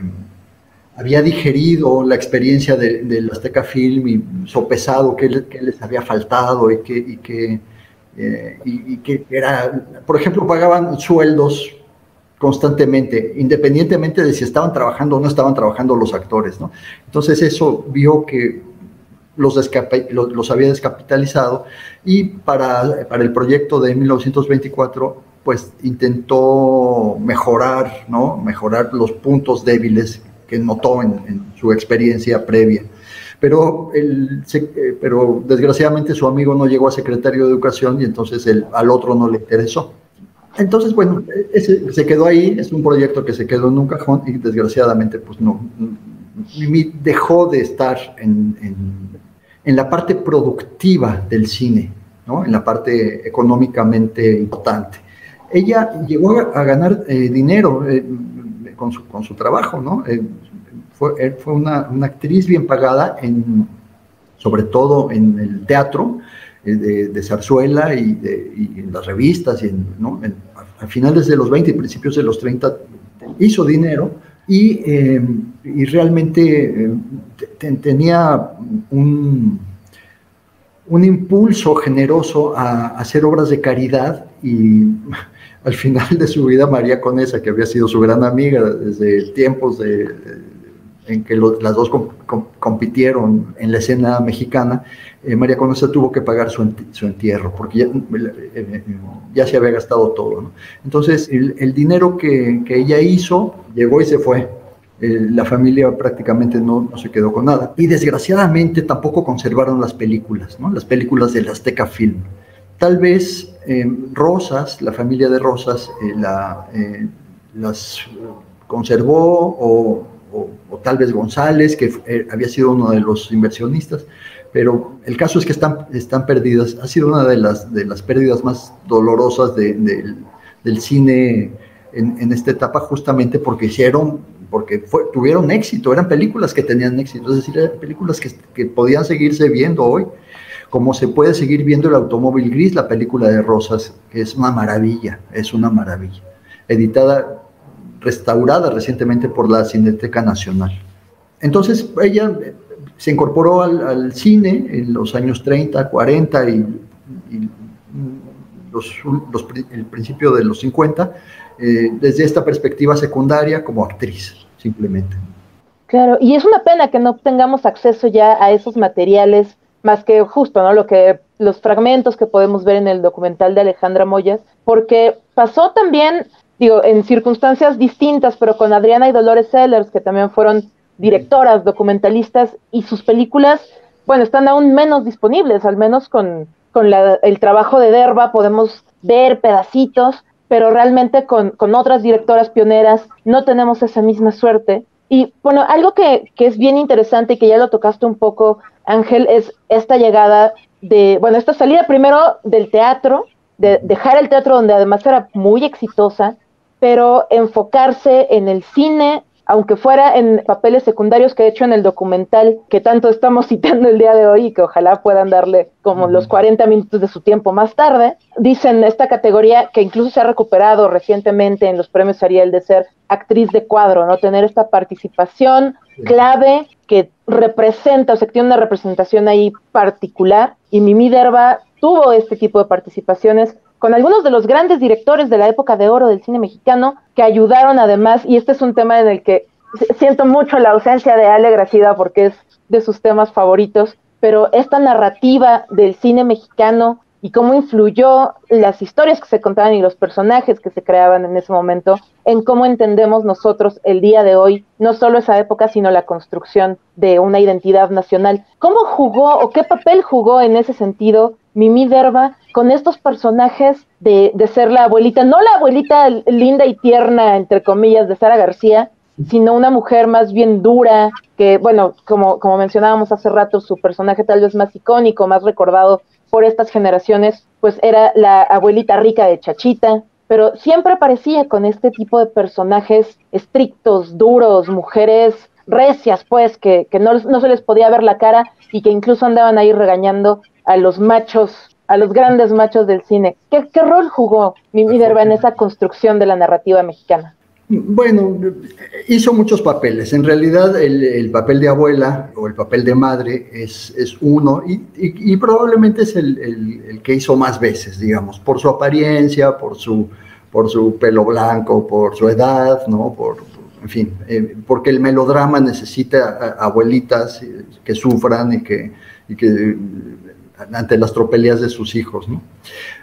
había digerido la experiencia del Azteca Film y sopesado qué, les había faltado y que eh, y, que era, por ejemplo, pagaban sueldos constantemente, independientemente de si estaban trabajando o no estaban trabajando los actores, ¿no? Entonces eso vio que los, había descapitalizado y para, para, el proyecto de 1924 pues intentó mejorar, ¿no? Mejorar los puntos débiles que notó en, en su experiencia previa pero, el, eh, pero desgraciadamente su amigo no llegó a secretario de Educación y entonces el, al otro no le interesó. Entonces, bueno, ese, se quedó ahí, es un proyecto que se quedó en un cajón y desgraciadamente pues no, dejó de estar en, en la parte productiva del cine, ¿no? en la parte económicamente importante. Ella llegó a, ganar eh, dinero eh, con, su, con, su, trabajo, ¿no? Eh, fue, fue una, actriz bien pagada, en, sobre todo en el teatro, de, zarzuela y, en las revistas, y ¿no? A finales de los 20 y principios de los 30 hizo dinero y, y realmente tenía un, un impulso generoso a, hacer obras de caridad y al final de su vida María Conesa, que había sido su gran amiga desde tiempos de, en que las dos compitieron en la escena mexicana, eh, María Conesa tuvo que pagar su, entierro porque ya, eh, ya, se había gastado todo. Entonces el, dinero que, que ella hizo llegó y se fue eh, la familia prácticamente no, se quedó con nada. Y desgraciadamente tampoco conservaron las películas, ¿no? las películas del Azteca Film. Tal vez eh, Rosas, la familia de Rosas, eh, la, las conservó o, tal vez González, que había sido uno de los inversionistas, pero el caso es que están, están perdidas. Ha sido una de las, de las pérdidas más dolorosas del cine en, en, esta etapa justamente porque hicieron porque tuvieron éxito, eran películas que tenían éxito, es decir, eran películas que, podían seguirse viendo hoy, como se puede seguir viendo el automóvil gris, la película de Rosas, que es una maravilla, es una maravilla, editada, restaurada recientemente por la Cineteca Nacional. Entonces ella se incorporó al, cine en los años 30, 40 y, el principio de los 50, eh, desde esta perspectiva secundaria como actriz, simplemente. Claro, y es una pena que no tengamos acceso ya a esos materiales, más que justo, ¿no? Lo que los fragmentos que podemos ver en el documental de Alejandra Moyas, porque pasó también, digo, en circunstancias distintas, pero con Adriana y Dolores Sellers, que también fueron directoras, documentalistas, y sus películas, bueno, están aún menos disponibles, al menos con, con el trabajo de Derba podemos ver pedacitos, pero realmente con, otras directoras pioneras no tenemos esa misma suerte. Y bueno, algo que, es bien interesante y que ya lo tocaste un poco, Ángel, es esta llegada de, bueno, esta salida primero del teatro, de dejar el teatro donde además era muy exitosa, pero enfocarse en el cine, aunque fuera en papeles secundarios, que de hecho en el documental que tanto estamos citando el día de hoy y que ojalá puedan darle como los 40 minutos de su tiempo más tarde, dicen esta categoría que incluso se ha recuperado recientemente en los premios Ariel de ser actriz de cuadro, ¿no? Tener esta participación clave que representa, o sea, que tiene una representación ahí particular. Y Mimi Derba tuvo este tipo de participaciones con algunos de los grandes directores de la época de oro del cine mexicano que ayudaron además, y este es un tema en el que siento mucho la ausencia de Ale Gracida porque es de sus temas favoritos, pero esta narrativa del cine mexicano y cómo influyó las historias que se contaban y los personajes que se creaban en ese momento en cómo entendemos nosotros el día de hoy, no solo esa época, sino la construcción de una identidad nacional. ¿Cómo jugó o qué papel jugó en ese sentido Mimi Derba con estos personajes de, de ser la abuelita, no la abuelita linda y tierna, entre comillas, de Sara García, sino una mujer más bien dura, que, bueno, como, como mencionábamos hace rato, su personaje tal vez más icónico, más recordado por estas generaciones, pues era la abuelita rica de Chachita, pero siempre aparecía con este tipo de personajes estrictos, duros, mujeres recias, pues, que, que no, no se les podía ver la cara y que incluso andaban ahí regañando a los machos, a los grandes machos del cine. ¿Qué, qué rol jugó Mimi Derba en esa construcción de la narrativa mexicana? Bueno, hizo muchos papeles. En realidad el, papel de abuela o el papel de madre es, es uno y, probablemente es el, que hizo más veces, digamos, por su apariencia, por su, por su pelo blanco, por su edad, ¿no? Por, en fin, eh, porque el melodrama necesita abuelitas que sufran y que ante las tropelías de sus hijos, ¿no?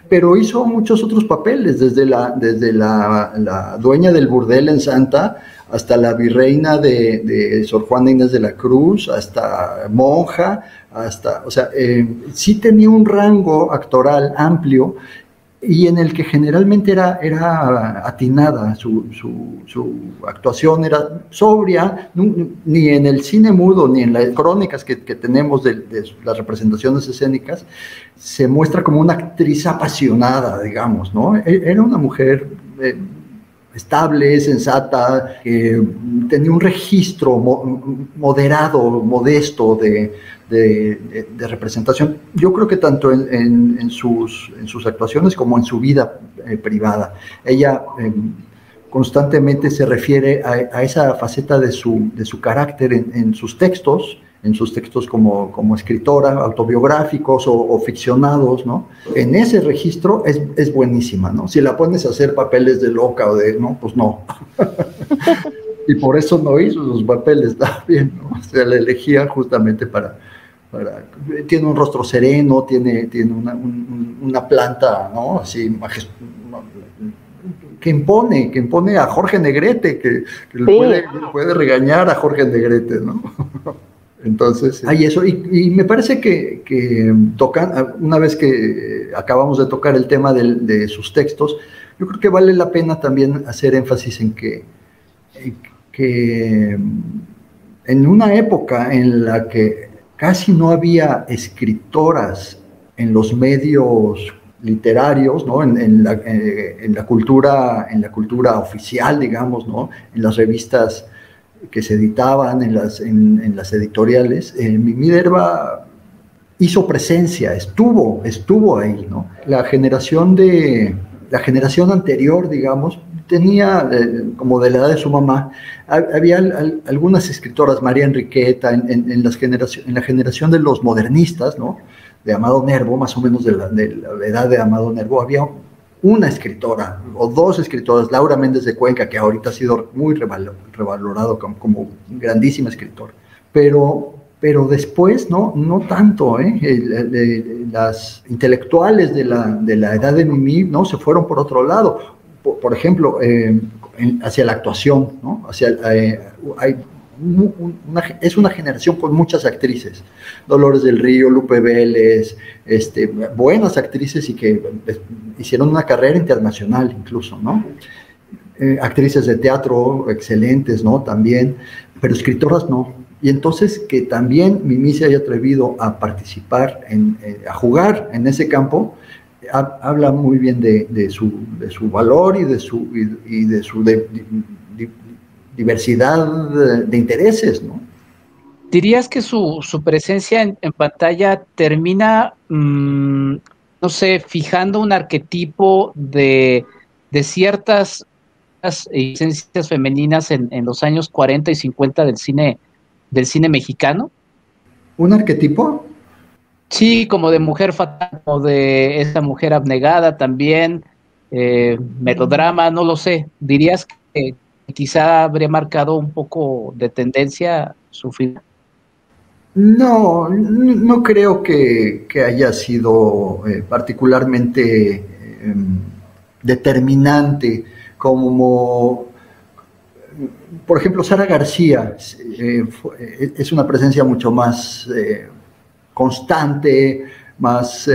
Pero hizo muchos otros papeles, desde la, desde la, dueña del burdel en Santa hasta la virreina de, Sor Juana Inés de la Cruz, hasta monja, hasta, o sea, eh, sí tenía un rango actoral amplio y en el que generalmente era, era atinada, su, su, actuación era sobria, ni en el cine mudo, ni en las crónicas que, tenemos de, las representaciones escénicas, se muestra como una actriz apasionada, digamos, ¿no? E, era una mujer... Estable, sensata, tenía un registro moderado, modesto de, representación. Yo creo que tanto en, sus, en, sus, actuaciones como en su vida eh, privada. Ella em, constantemente se refiere a, esa faceta de su, de su carácter en, sus textos, en sus textos como, como escritora, autobiográficos o, ficcionados, ¿no? En ese registro es, es, buenísima, ¿no? Si la pones a hacer papeles de loca o de, no, pues no. y por eso no hizo sus papeles bien, ¿no? O sea, la elegía justamente para, para, tiene un rostro sereno, tiene, tiene una, una planta, ¿no? Así, que impone, que impone a Jorge Negrete, que, puede, puede regañar a Jorge Negrete, ¿no? Entonces, hay eso. Y, me parece que, tocan, una vez que acabamos de tocar el tema de, sus textos, yo creo que vale la pena también hacer énfasis en que, que en una época en la que casi no había escritoras en los medios literarios, ¿no? En, la, eh, en, la, cultura, en la cultura oficial, digamos, ¿no? en las revistas que se editaban en las, en, las editoriales, eh, Minerva hizo presencia, estuvo, estuvo ahí, ¿no? La generación de, la generación anterior, digamos, tenía, eh, como de la edad de su mamá, había algunas escritoras, María Enriqueta, en, en la generación de los modernistas, ¿no? De Amado Nervo, más o menos de la, de la edad de Amado Nervo, había una escritora o dos escritoras, Laura Méndez de Cuenca, que ahorita ha sido muy revalorado como, como grandísima escritora, pero, pero después no, no tanto, ¿eh? las intelectuales de la, de la edad de Mimi no se fueron por otro lado, por, ejemplo, eh, hacia la actuación, ¿no? hacia, eh, hay es una generación con muchas actrices. Dolores del Río, Lupe Vélez, este, buenas actrices y que pues, hicieron una carrera internacional incluso, ¿no? Eh, actrices de teatro excelentes, ¿no? También, pero escritoras no. Y entonces que también Mimi se haya atrevido a participar, en, eh, a jugar en ese campo, habla muy bien de, su, de, su, valor y de su, y, de su diversidad de, intereses, ¿no? ¿Dirías que su, presencia en, pantalla termina, mm, no sé, fijando un arquetipo de, ciertas esencias femeninas en, los años 40 y 50 del cine, del cine mexicano? ¿Un arquetipo? Sí, como de mujer fatal, o de esa mujer abnegada también, eh, melodrama, no lo sé. ¿Dirías que, quizá habría marcado un poco de tendencia su final. No, no creo que, haya sido eh, particularmente em, determinante como, por ejemplo, Sara García eh, eh, es una presencia mucho más constante, más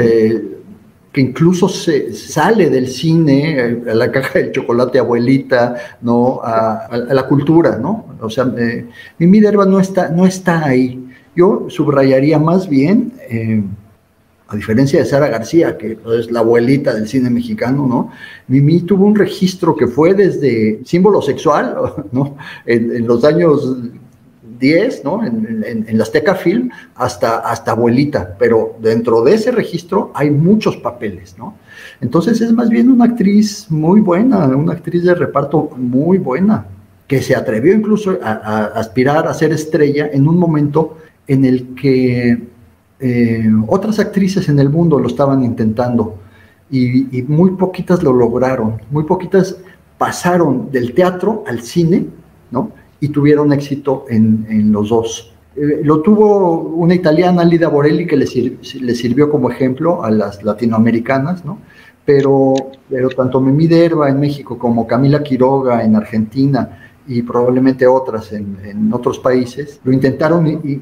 que incluso se sale del cine, a la caja del chocolate abuelita, ¿no? A, la cultura, ¿no? O sea, eh, Mimi Derba no está, no está ahí. Yo subrayaría más bien, eh, a diferencia de Sara García, que es la abuelita del cine mexicano, ¿no? Mimi tuvo un registro que fue desde símbolo sexual, ¿no? En los años 10, ¿no? En, en, la Azteca Film, hasta, hasta abuelita, pero dentro de ese registro hay muchos papeles, ¿no? Entonces es más bien una actriz muy buena, una actriz de reparto muy buena, que se atrevió incluso a, aspirar a ser estrella en un momento en el que eh, otras actrices en el mundo lo estaban intentando y, y muy poquitas lo lograron, muy poquitas pasaron del teatro al cine, ¿no? Y tuvieron éxito en, los dos. Eh, lo tuvo una italiana, Lida Borelli, que le, sirvió como ejemplo a las latinoamericanas, ¿no? Pero, pero tanto Mimi Derba en México como Camila Quiroga en Argentina y probablemente otras en, otros países, lo intentaron y,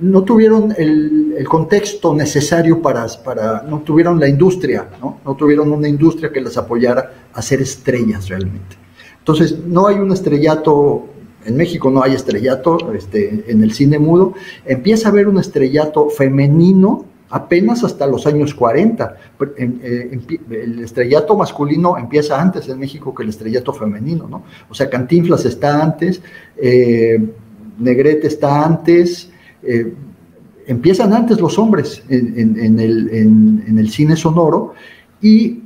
no tuvieron el, contexto necesario para, para, no tuvieron la industria, ¿no? no tuvieron una industria que les apoyara a ser estrellas realmente. Entonces, no hay un estrellato, en México no hay estrellato este, en el cine mudo, empieza a haber un estrellato femenino apenas hasta los años 40. Eh, el estrellato masculino empieza antes en México que el estrellato femenino, ¿no? O sea, Cantinflas está antes, eh, Negrete está antes, eh, empiezan antes los hombres en, el, cine sonoro y,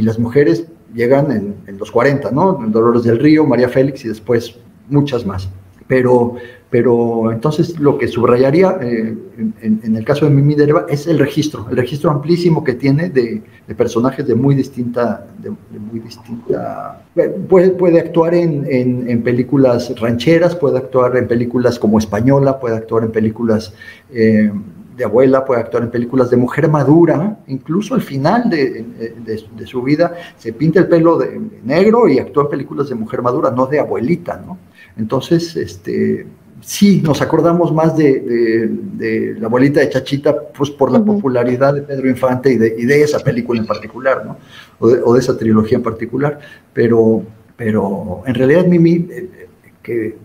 las mujeres llegan en, en, los 40, ¿no? Dolores del Río, María Félix y después muchas más. Pero, pero entonces lo que subrayaría eh, en, el caso de Mimi Derva es el registro, el registro amplísimo que tiene de, personajes de muy distinta, de, muy distinta, puede, puede actuar en, películas rancheras, puede actuar en películas como Española, puede actuar en películas eh, de abuela, puede actuar en películas de mujer madura, incluso al final de, de su vida se pinta el pelo de negro y actúa en películas de mujer madura, no de abuelita, ¿no? Entonces, este, sí, nos acordamos más de, la abuelita de Chachita, pues por la popularidad de Pedro Infante y de, esa película en particular, ¿no? O de, esa trilogía en particular, pero, pero en realidad Mimi, eh, que,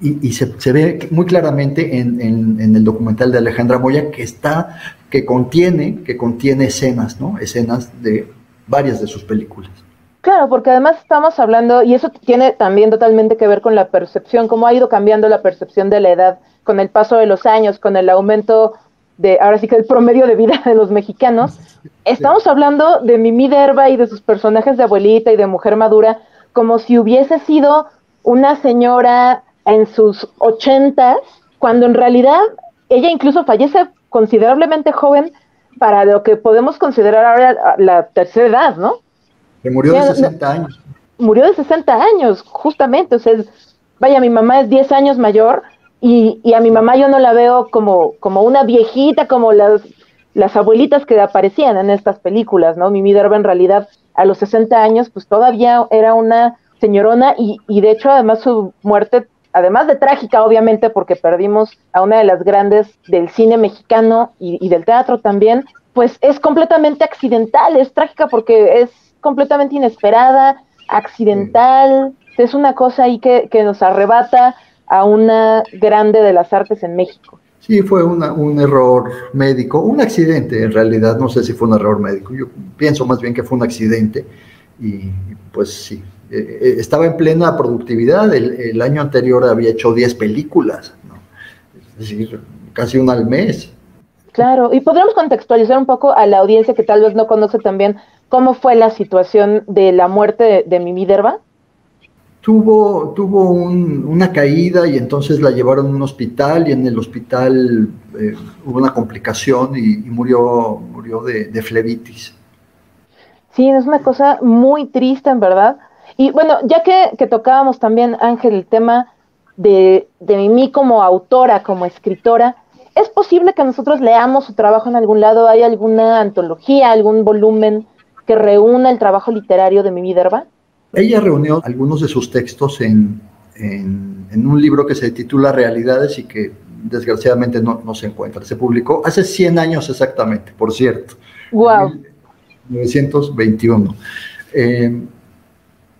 y, se, ve muy claramente en, en, el documental de Alejandra Moya que está, que contiene, que contiene escenas, ¿no? Escenas de varias de sus películas. Claro, porque además estamos hablando, y eso tiene también totalmente que ver con la percepción, cómo ha ido cambiando la percepción de la edad con el paso de los años, con el aumento de, ahora sí que el promedio de vida de los mexicanos. Estamos hablando de Mimi Derba y de sus personajes de abuelita y de mujer madura, como si hubiese sido una señora en sus ochentas, cuando en realidad ella incluso fallece considerablemente joven para lo que podemos considerar ahora la tercera edad, ¿no? Murió de 60 años. Murió de 60 años, justamente. O sea, vaya, mi mamá es 10 años mayor y, y, a mi mamá yo no la veo como, como una viejita, como las, las abuelitas que aparecían en estas películas, ¿no? Mimi Derba en realidad a los 60 años pues todavía era una señorona y, y de hecho además su muerte, además de trágica obviamente porque perdimos a una de las grandes del cine mexicano y, y del teatro también, pues es completamente accidental, es trágica porque es completamente inesperada, accidental, es una cosa ahí que, nos arrebata a una grande de las artes en México. Sí, fue un error médico, un accidente en realidad, no sé si fue un error médico, yo pienso más bien que fue un accidente. Y pues sí, eh, eh, estaba en plena productividad, el, año anterior había hecho 10 películas, es decir, casi una al mes. Claro, y podríamos contextualizar un poco a la audiencia que tal vez no conoce también cómo fue la situación de la muerte de, Mimi Derba? Tuvo, tuvo una caída y entonces la llevaron a un hospital y en el hospital eh, hubo una complicación y, murió, murió de, de, flebitis. Sí, es una cosa muy triste, en verdad. Y bueno, ya que, tocábamos también, Ángel, el tema de, de Mimi como autora, como escritora, ¿es posible que nosotros leamos su trabajo en algún lado? ¿Hay alguna antología, algún volumen que reúna el trabajo literario de Mimi Derba? Ella reunió algunos de sus textos en, un libro que se titula Realidades y que desgraciadamente no, se encuentra. Se publicó hace 100 años exactamente, por cierto. Wow. 1921. Eh,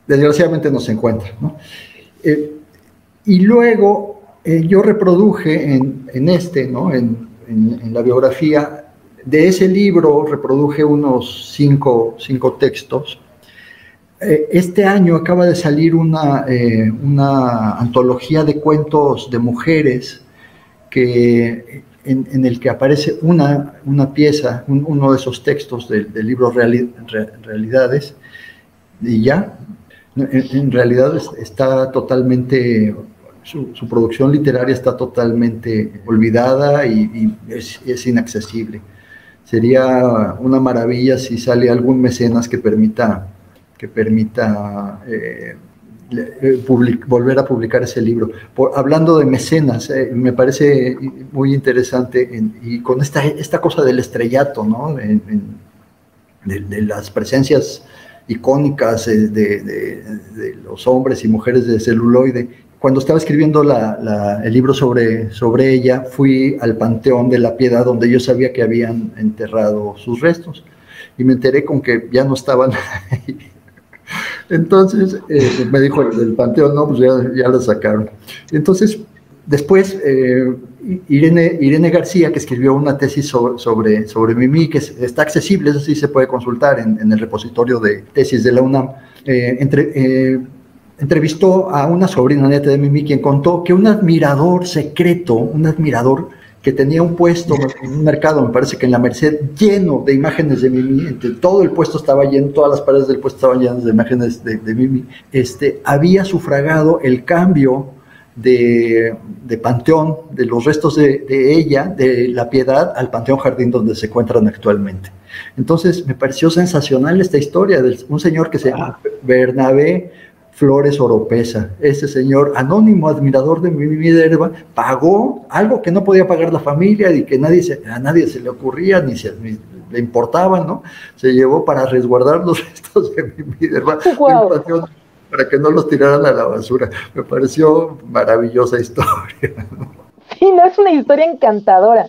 desgraciadamente no se encuentra. Eh, y luego eh, yo reproduje en, este, ¿no? en, la biografía, de ese libro reproduje unos cinco, cinco textos. Eh, este año acaba de salir una, eh, una, antología de cuentos de mujeres que, en, el que aparece una, una pieza, uno de esos textos del, libro Realidades, y ya, en, realidad está totalmente, su, producción literaria está totalmente olvidada y, es inaccesible sería una maravilla si sale algún mecenas que permita, que permita eh, eh, volver a publicar ese libro. hablando de mecenas, eh, me parece muy interesante y con esta, esta cosa del estrellato, ¿no? de, las presencias icónicas de, de, los hombres y mujeres de celuloide. Cuando estaba escribiendo el libro sobre, sobre ella, fui al Panteón de la Piedad, donde yo sabía que habían enterrado sus restos, y me enteré con que ya no estaban ahí. Entonces eh, me dijo el, Panteón, no, pues ya, ya la sacaron. Entonces, después, eh, Irene, Irene García, que escribió una tesis sobre, sobre, Mimi, que está accesible, eso sí se puede consultar en, el repositorio de tesis de la UNAM, eh, entre, entrevistó a una sobrina neta de Mimi, quien contó que un admirador secreto, un admirador que tenía un puesto en un mercado, me parece que en la Merced, lleno de imágenes de Mimi, todo el puesto estaba lleno, todas las paredes del puesto estaban llenas de imágenes de, Mimi, este, había sufragado el cambio de, panteón, de los restos de, ella, de la piedad, al panteón jardín donde se encuentran actualmente. Entonces me pareció sensacional esta historia de un señor que se llama Bernabé Flores Oropesa. Ese señor anónimo, admirador de mi Minerva, pagó algo que no podía pagar la familia y que nadie se, a nadie se le ocurría ni, se, le importaba, ¿no? Se llevó para resguardar los restos de mi Minerva para que no los tiraran a la basura. Me pareció maravillosa historia. Sí, no es una historia encantadora.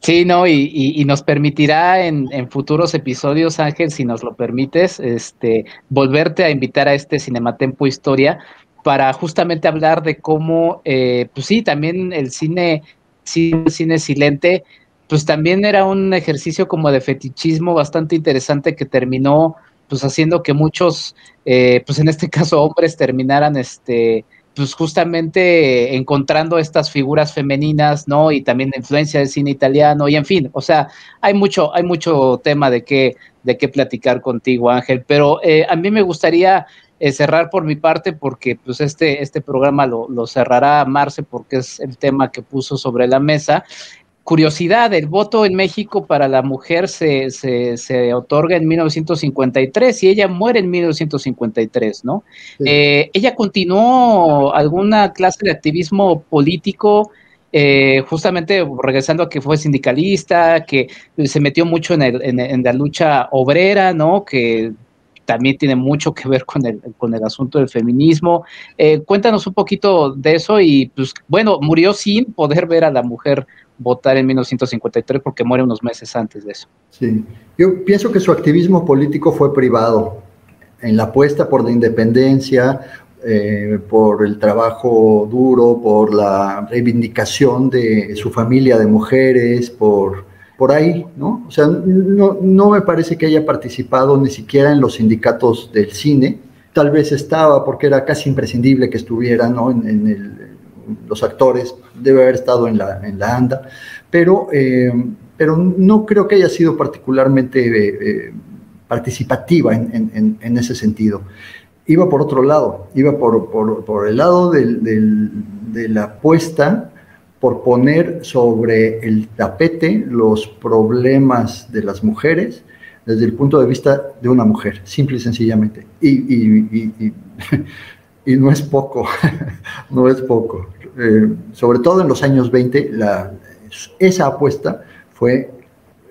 Sí, no, y, nos permitirá en, futuros episodios, Ángel, si nos lo permites, este, volverte a invitar a este Cinematempo Historia para justamente hablar de cómo, eh, pues sí, también el cine, cine, cine silente, pues también era un ejercicio como de fetichismo bastante interesante que terminó, pues haciendo que muchos, eh, pues en este caso hombres terminaran, este, pues justamente encontrando estas figuras femeninas, ¿no? Y también la influencia del cine italiano, y en fin, o sea, hay mucho, hay mucho tema de qué, de qué platicar contigo, Ángel, pero eh, a mí me gustaría eh, cerrar por mi parte, porque pues este, este programa lo, lo cerrará Marce, porque es el tema que puso sobre la mesa curiosidad, el voto en México para la mujer se, se, otorga en 1953 y ella muere en 1953, ¿no? Eh, ella continuó alguna clase de activismo político, eh, justamente regresando a que fue sindicalista, que se metió mucho en, en, la lucha obrera, ¿no? Que también tiene mucho que ver con el, con el asunto del feminismo. Eh, cuéntanos un poquito de eso y, pues, bueno, murió sin poder ver a la mujer votar en 1953 porque muere unos meses antes de eso. Sí, yo pienso que su activismo político fue privado, en la apuesta por la independencia, eh, por el trabajo duro, por la reivindicación de su familia de mujeres, por, por ahí, ¿no? O sea, no, no me parece que haya participado ni siquiera en los sindicatos del cine, tal vez estaba porque era casi imprescindible que estuviera ¿no? en, el, los actores, debe haber estado en la, en la ANDA, pero, eh, pero no creo que haya sido particularmente eh, participativa en, ese sentido. Iba por otro lado, iba por, el lado de la apuesta por poner sobre el tapete los problemas de las mujeres desde el punto de vista de una mujer, simple y sencillamente. y y no es poco, no es poco. Eh, sobre todo en los años 20, la, esa apuesta fue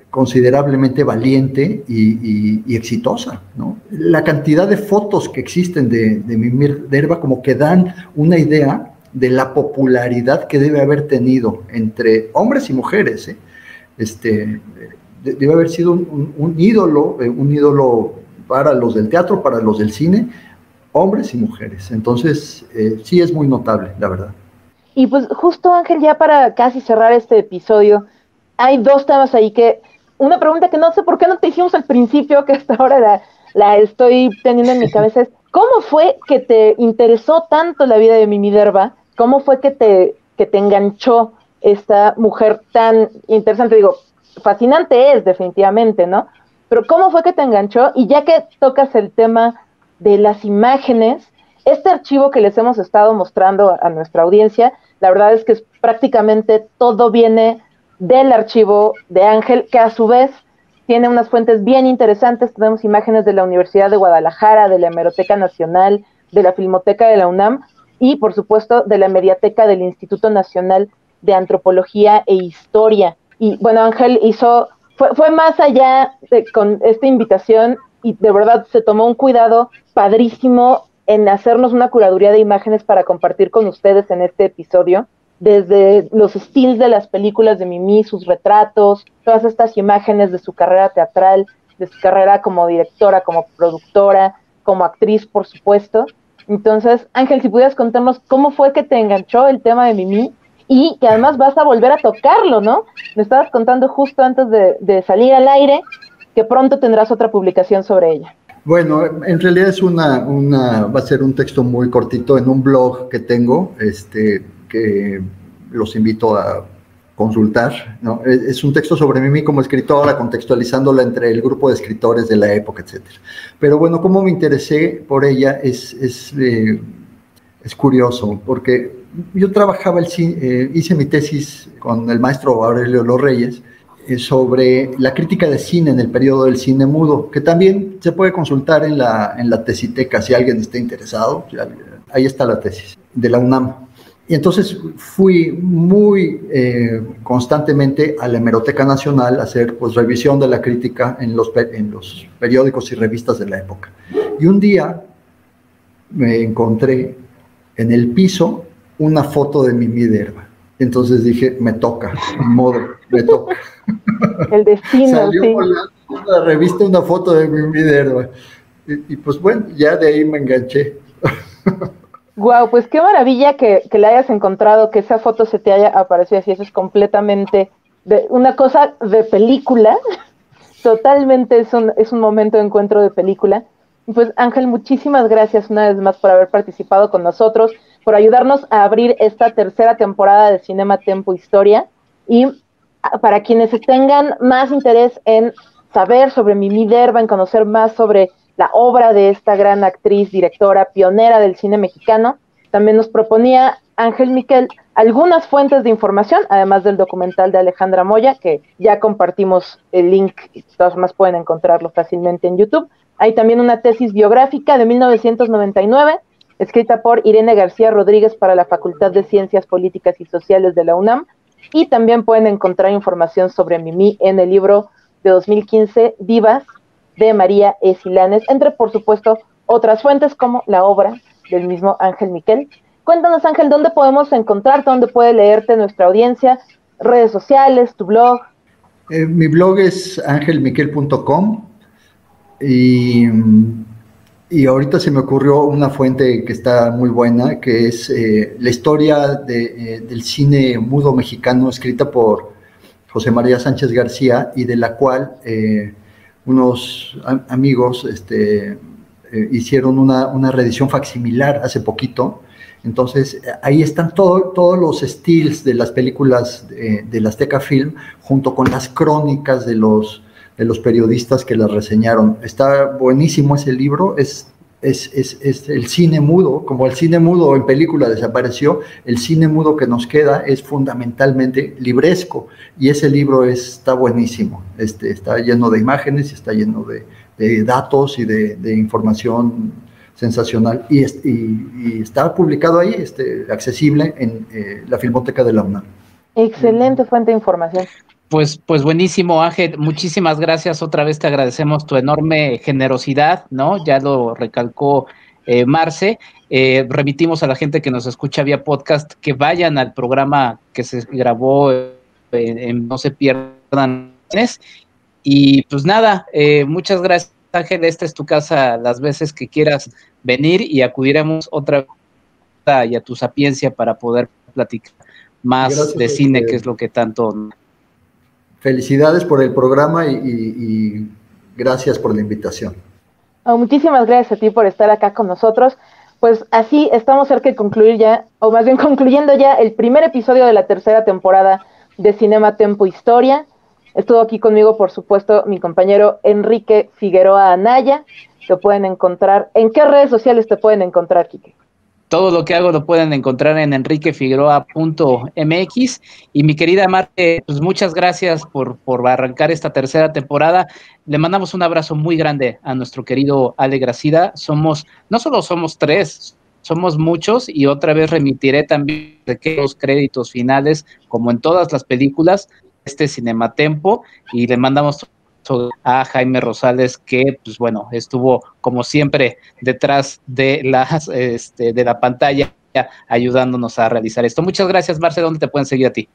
considerablemente valiente y, exitosa. ¿no? La cantidad de fotos que existen de, de Mimir Derba como que dan una idea de la popularidad que debe haber tenido entre hombres y mujeres. ¿eh? Este, debe haber sido un, ídolo, eh, un ídolo para los del teatro, para los del cine, hombres y mujeres. Entonces, sí es muy notable, la verdad. Y pues justo Ángel, ya para casi cerrar este episodio, hay dos temas ahí que, una pregunta que no sé por qué no te hicimos al principio, que hasta ahora la, estoy teniendo en mi cabeza, es, ¿cómo fue que te interesó tanto la vida de Mimi Derba? ¿Cómo fue que te, que te enganchó esta mujer tan interesante? Digo, fascinante es definitivamente, ¿no? Pero ¿cómo fue que te enganchó? Y ya que tocas el tema de las imágenes. Este archivo que les hemos estado mostrando a nuestra audiencia, la verdad es que prácticamente todo viene del archivo de Ángel, que a su vez tiene unas fuentes bien interesantes. Tenemos imágenes de la Universidad de Guadalajara, de la Hemeroteca Nacional, de la Filmoteca de la UNAM y, por supuesto, de la Mediateca del Instituto Nacional de Antropología e Historia. Y bueno, Ángel hizo, fue, fue más allá de, con esta invitación y de verdad se tomó un cuidado padrísimo en hacernos una curaduría de imágenes para compartir con ustedes en este episodio, desde los estilos de las películas de Mimi, sus retratos, todas estas imágenes de su carrera teatral, de su carrera como directora, como productora, como actriz, por supuesto. Entonces, Ángel, si pudieras contarnos cómo fue que te enganchó el tema de Mimi y que además vas a volver a tocarlo, ¿no? Me estabas contando justo antes de, de salir al aire que pronto tendrás otra publicación sobre ella. Bueno, en realidad es una, va a ser un texto muy cortito en un blog que tengo, este, que los invito a consultar. ¿no? Es un texto sobre mí como escritora, contextualizándola entre el grupo de escritores de la época, etc. Pero bueno, cómo me interesé por ella es, es, eh, es curioso, porque yo trabajaba, el, eh, hice mi tesis con el maestro Aurelio Los Reyes, sobre la crítica de cine en el periodo del cine mudo, que también se puede consultar en la, en la tesiteca si alguien está interesado. Ahí está la tesis de la UNAM. Y entonces fui muy eh, constantemente a la Hemeroteca Nacional a hacer pues, revisión de la crítica en los, en los periódicos y revistas de la época. Y un día me encontré en el piso una foto de Mimi Derba. Entonces dije, me toca, modo, me toca. El destino, Salió sí. la, la, revista una foto de mi video. Y, y, pues bueno, ya de ahí me enganché. Guau, pues qué maravilla que, que la hayas encontrado, que esa foto se te haya aparecido así, eso es completamente de, una cosa de película, totalmente es un, es un momento de encuentro de película. Pues Ángel, muchísimas gracias una vez más por haber participado con nosotros, por ayudarnos a abrir esta tercera temporada de Cinema Tempo Historia y para quienes tengan más interés en saber sobre Mimi Derba, en conocer más sobre la obra de esta gran actriz, directora, pionera del cine mexicano, también nos proponía Ángel Miquel algunas fuentes de información, además del documental de Alejandra Moya, que ya compartimos el link y todas más pueden encontrarlo fácilmente en YouTube. Hay también una tesis biográfica de 1999, escrita por Irene García Rodríguez para la Facultad de Ciencias Políticas y Sociales de la UNAM, y también pueden encontrar información sobre Mimi en el libro de 2015, Divas, de María Esilanes, entre, por supuesto, otras fuentes como la obra del mismo Ángel Miquel. Cuéntanos, Ángel, ¿dónde podemos encontrarte? ¿Dónde puede leerte nuestra audiencia? ¿Redes sociales? ¿Tu blog? Eh, mi blog es angelmiquel.com y y ahorita se me ocurrió una fuente que está muy buena, que es eh, la historia de, eh, del cine mudo mexicano escrita por José María Sánchez García y de la cual eh, unos amigos este, hicieron una, una, reedición facsimilar hace poquito. Entonces ahí están todo, todos los estilos de las películas de, de la Azteca Film junto con las crónicas de los de los periodistas que la reseñaron. Está buenísimo ese libro, es, es, es, es, el cine mudo, como el cine mudo en película desapareció, el cine mudo que nos queda es fundamentalmente libresco y ese libro está buenísimo, este, está lleno de imágenes, está lleno de, de datos y de, de, información sensacional y, y, y, está publicado ahí, este, accesible en eh, la Filmoteca de la UNAM. Excelente fuente de información. Pues, pues buenísimo, Ángel. Muchísimas gracias. Otra vez te agradecemos tu enorme generosidad, ¿no? Ya lo recalcó eh, Marce. Eh, remitimos a la gente que nos escucha vía podcast que vayan al programa que se grabó en, en No se pierdan. Y pues nada, eh, muchas gracias, Ángel. Esta es tu casa las veces que quieras venir y acudiremos otra vez y a tu sapiencia para poder platicar más gracias de cine, que es lo que tanto felicidades por el programa y, gracias por la invitación. Muchísimas gracias a ti por estar acá con nosotros. Pues así estamos cerca de concluir ya, o más bien concluyendo ya el primer episodio de la tercera temporada de Cinema Tempo Historia. Estuvo aquí conmigo, por supuesto, mi compañero Enrique Figueroa Anaya. Te pueden encontrar. ¿En qué redes sociales te pueden encontrar, Quique? Todo lo que hago lo pueden encontrar en enriquefigueroa.mx. Y mi querida Marte, pues muchas gracias por, por arrancar esta tercera temporada. Le mandamos un abrazo muy grande a nuestro querido Ale Gracida. Somos, no solo somos tres, somos muchos y otra vez remitiré también los créditos finales, como en todas las películas, este Cinematempo, y le mandamos a Jaime Rosales, que, pues bueno, estuvo como siempre detrás de, las, este, de la pantalla ayudándonos a realizar esto. Muchas gracias, Marce. ¿Dónde te pueden seguir a ti?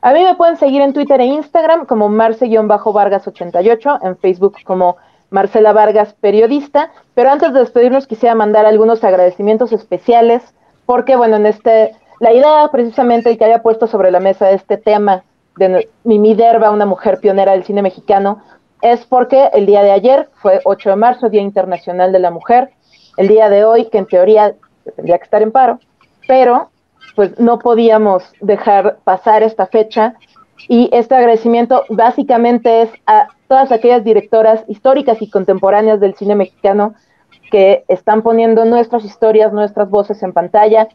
A mí me pueden seguir en Twitter e Instagram como Marce-Vargas88, en Facebook como Marcela Vargas Periodista. Pero antes de despedirnos, quisiera mandar algunos agradecimientos especiales, porque, bueno, en este, la idea precisamente que haya puesto sobre la mesa este tema de Mimi Derba, una mujer pionera del cine mexicano, es porque el día de ayer fue 8 de marzo, Día Internacional de la Mujer, el día de hoy, que en teoría tendría que estar en paro, pero pues no podíamos dejar pasar esta fecha. Y este agradecimiento básicamente es a todas aquellas directoras históricas y contemporáneas del cine mexicano que están poniendo nuestras historias, nuestras voces en pantalla.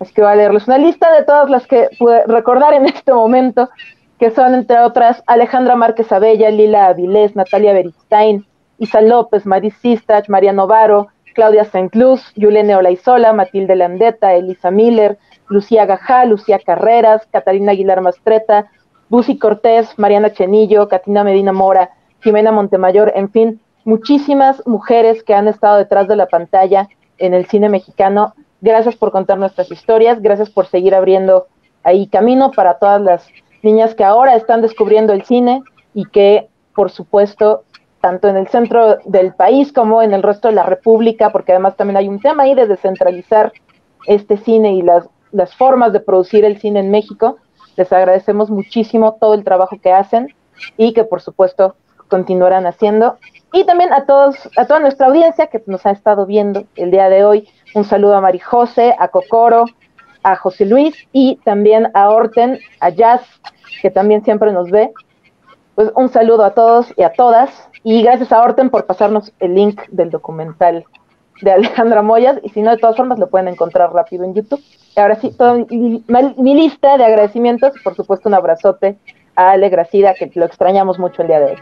Es que voy a leerles una lista de todas las que pude recordar en este momento, que son entre otras Alejandra Márquez Abella, Lila Avilés, Natalia Beristain, Isa López, Maris Sistach, María Novaro, Claudia Saint-Luz, Yulene Olaizola, Matilde Landeta, Elisa Miller, Lucía Gajá, Lucía Carreras, Catalina Aguilar Mastreta, Busi Cortés, Mariana Chenillo, Katina Medina Mora, Jimena Montemayor, en fin, muchísimas mujeres que han estado detrás de la pantalla en el cine mexicano. Gracias por contar nuestras historias, gracias por seguir abriendo ahí camino para todas las niñas que ahora están descubriendo el cine y que, por supuesto, tanto en el centro del país como en el resto de la República, porque además también hay un tema ahí de descentralizar este cine y las, las formas de producir el cine en México. Les agradecemos muchísimo todo el trabajo que hacen y que por supuesto continuarán haciendo. Y también a todos, a toda nuestra audiencia que nos ha estado viendo el día de hoy. Un saludo a Marijose, a Cocoro, a José Luis y también a Orten, a Jazz, que también siempre nos ve. Pues un saludo a todos y a todas y gracias a Orten por pasarnos el link del documental de Alejandra Moyas. Y si no, de todas formas, lo pueden encontrar rápido en YouTube. Y ahora sí, toda mi, mi lista de agradecimientos. Por supuesto, un abrazote a Ale Gracida, que lo extrañamos mucho el día de hoy.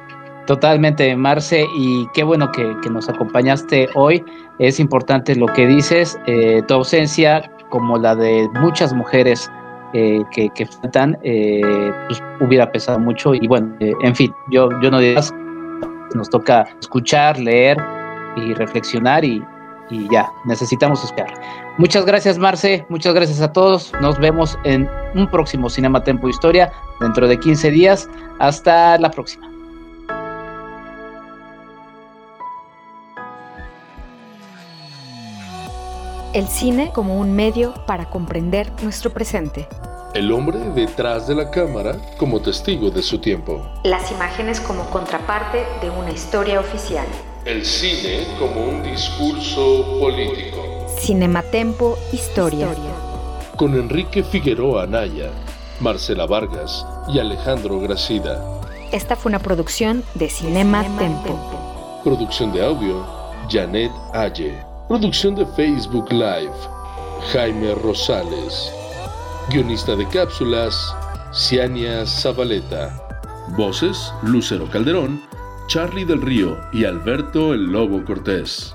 Totalmente, Marce, y qué bueno que, que nos acompañaste hoy. Es importante lo que dices, eh, tu ausencia, como la de muchas mujeres eh, que, faltan, eh, pues hubiera pesado mucho. Y bueno, eh, en fin, yo, yo no digas nos toca escuchar, leer y reflexionar y, ya, necesitamos esperar. Muchas gracias Marce, muchas gracias a todos. Nos vemos en un próximo Cinema Tempo Historia dentro de 15 días. Hasta la próxima. El cine como un medio para comprender nuestro presente. El hombre detrás de la cámara como testigo de su tiempo. Las imágenes como contraparte de una historia oficial. El cine como un discurso político. Cinematempo Historia. Con Enrique Figueroa Anaya, Marcela Vargas y Alejandro Gracida. Esta fue una producción de Cinema, Tempo. Producción de audio, Janet Aye. Producción de Facebook Live, Jaime Rosales. Guionista de cápsulas, Ciania Zabaleta. Voces, Lucero Calderón, Charlie del Río y Alberto el Lobo Cortés.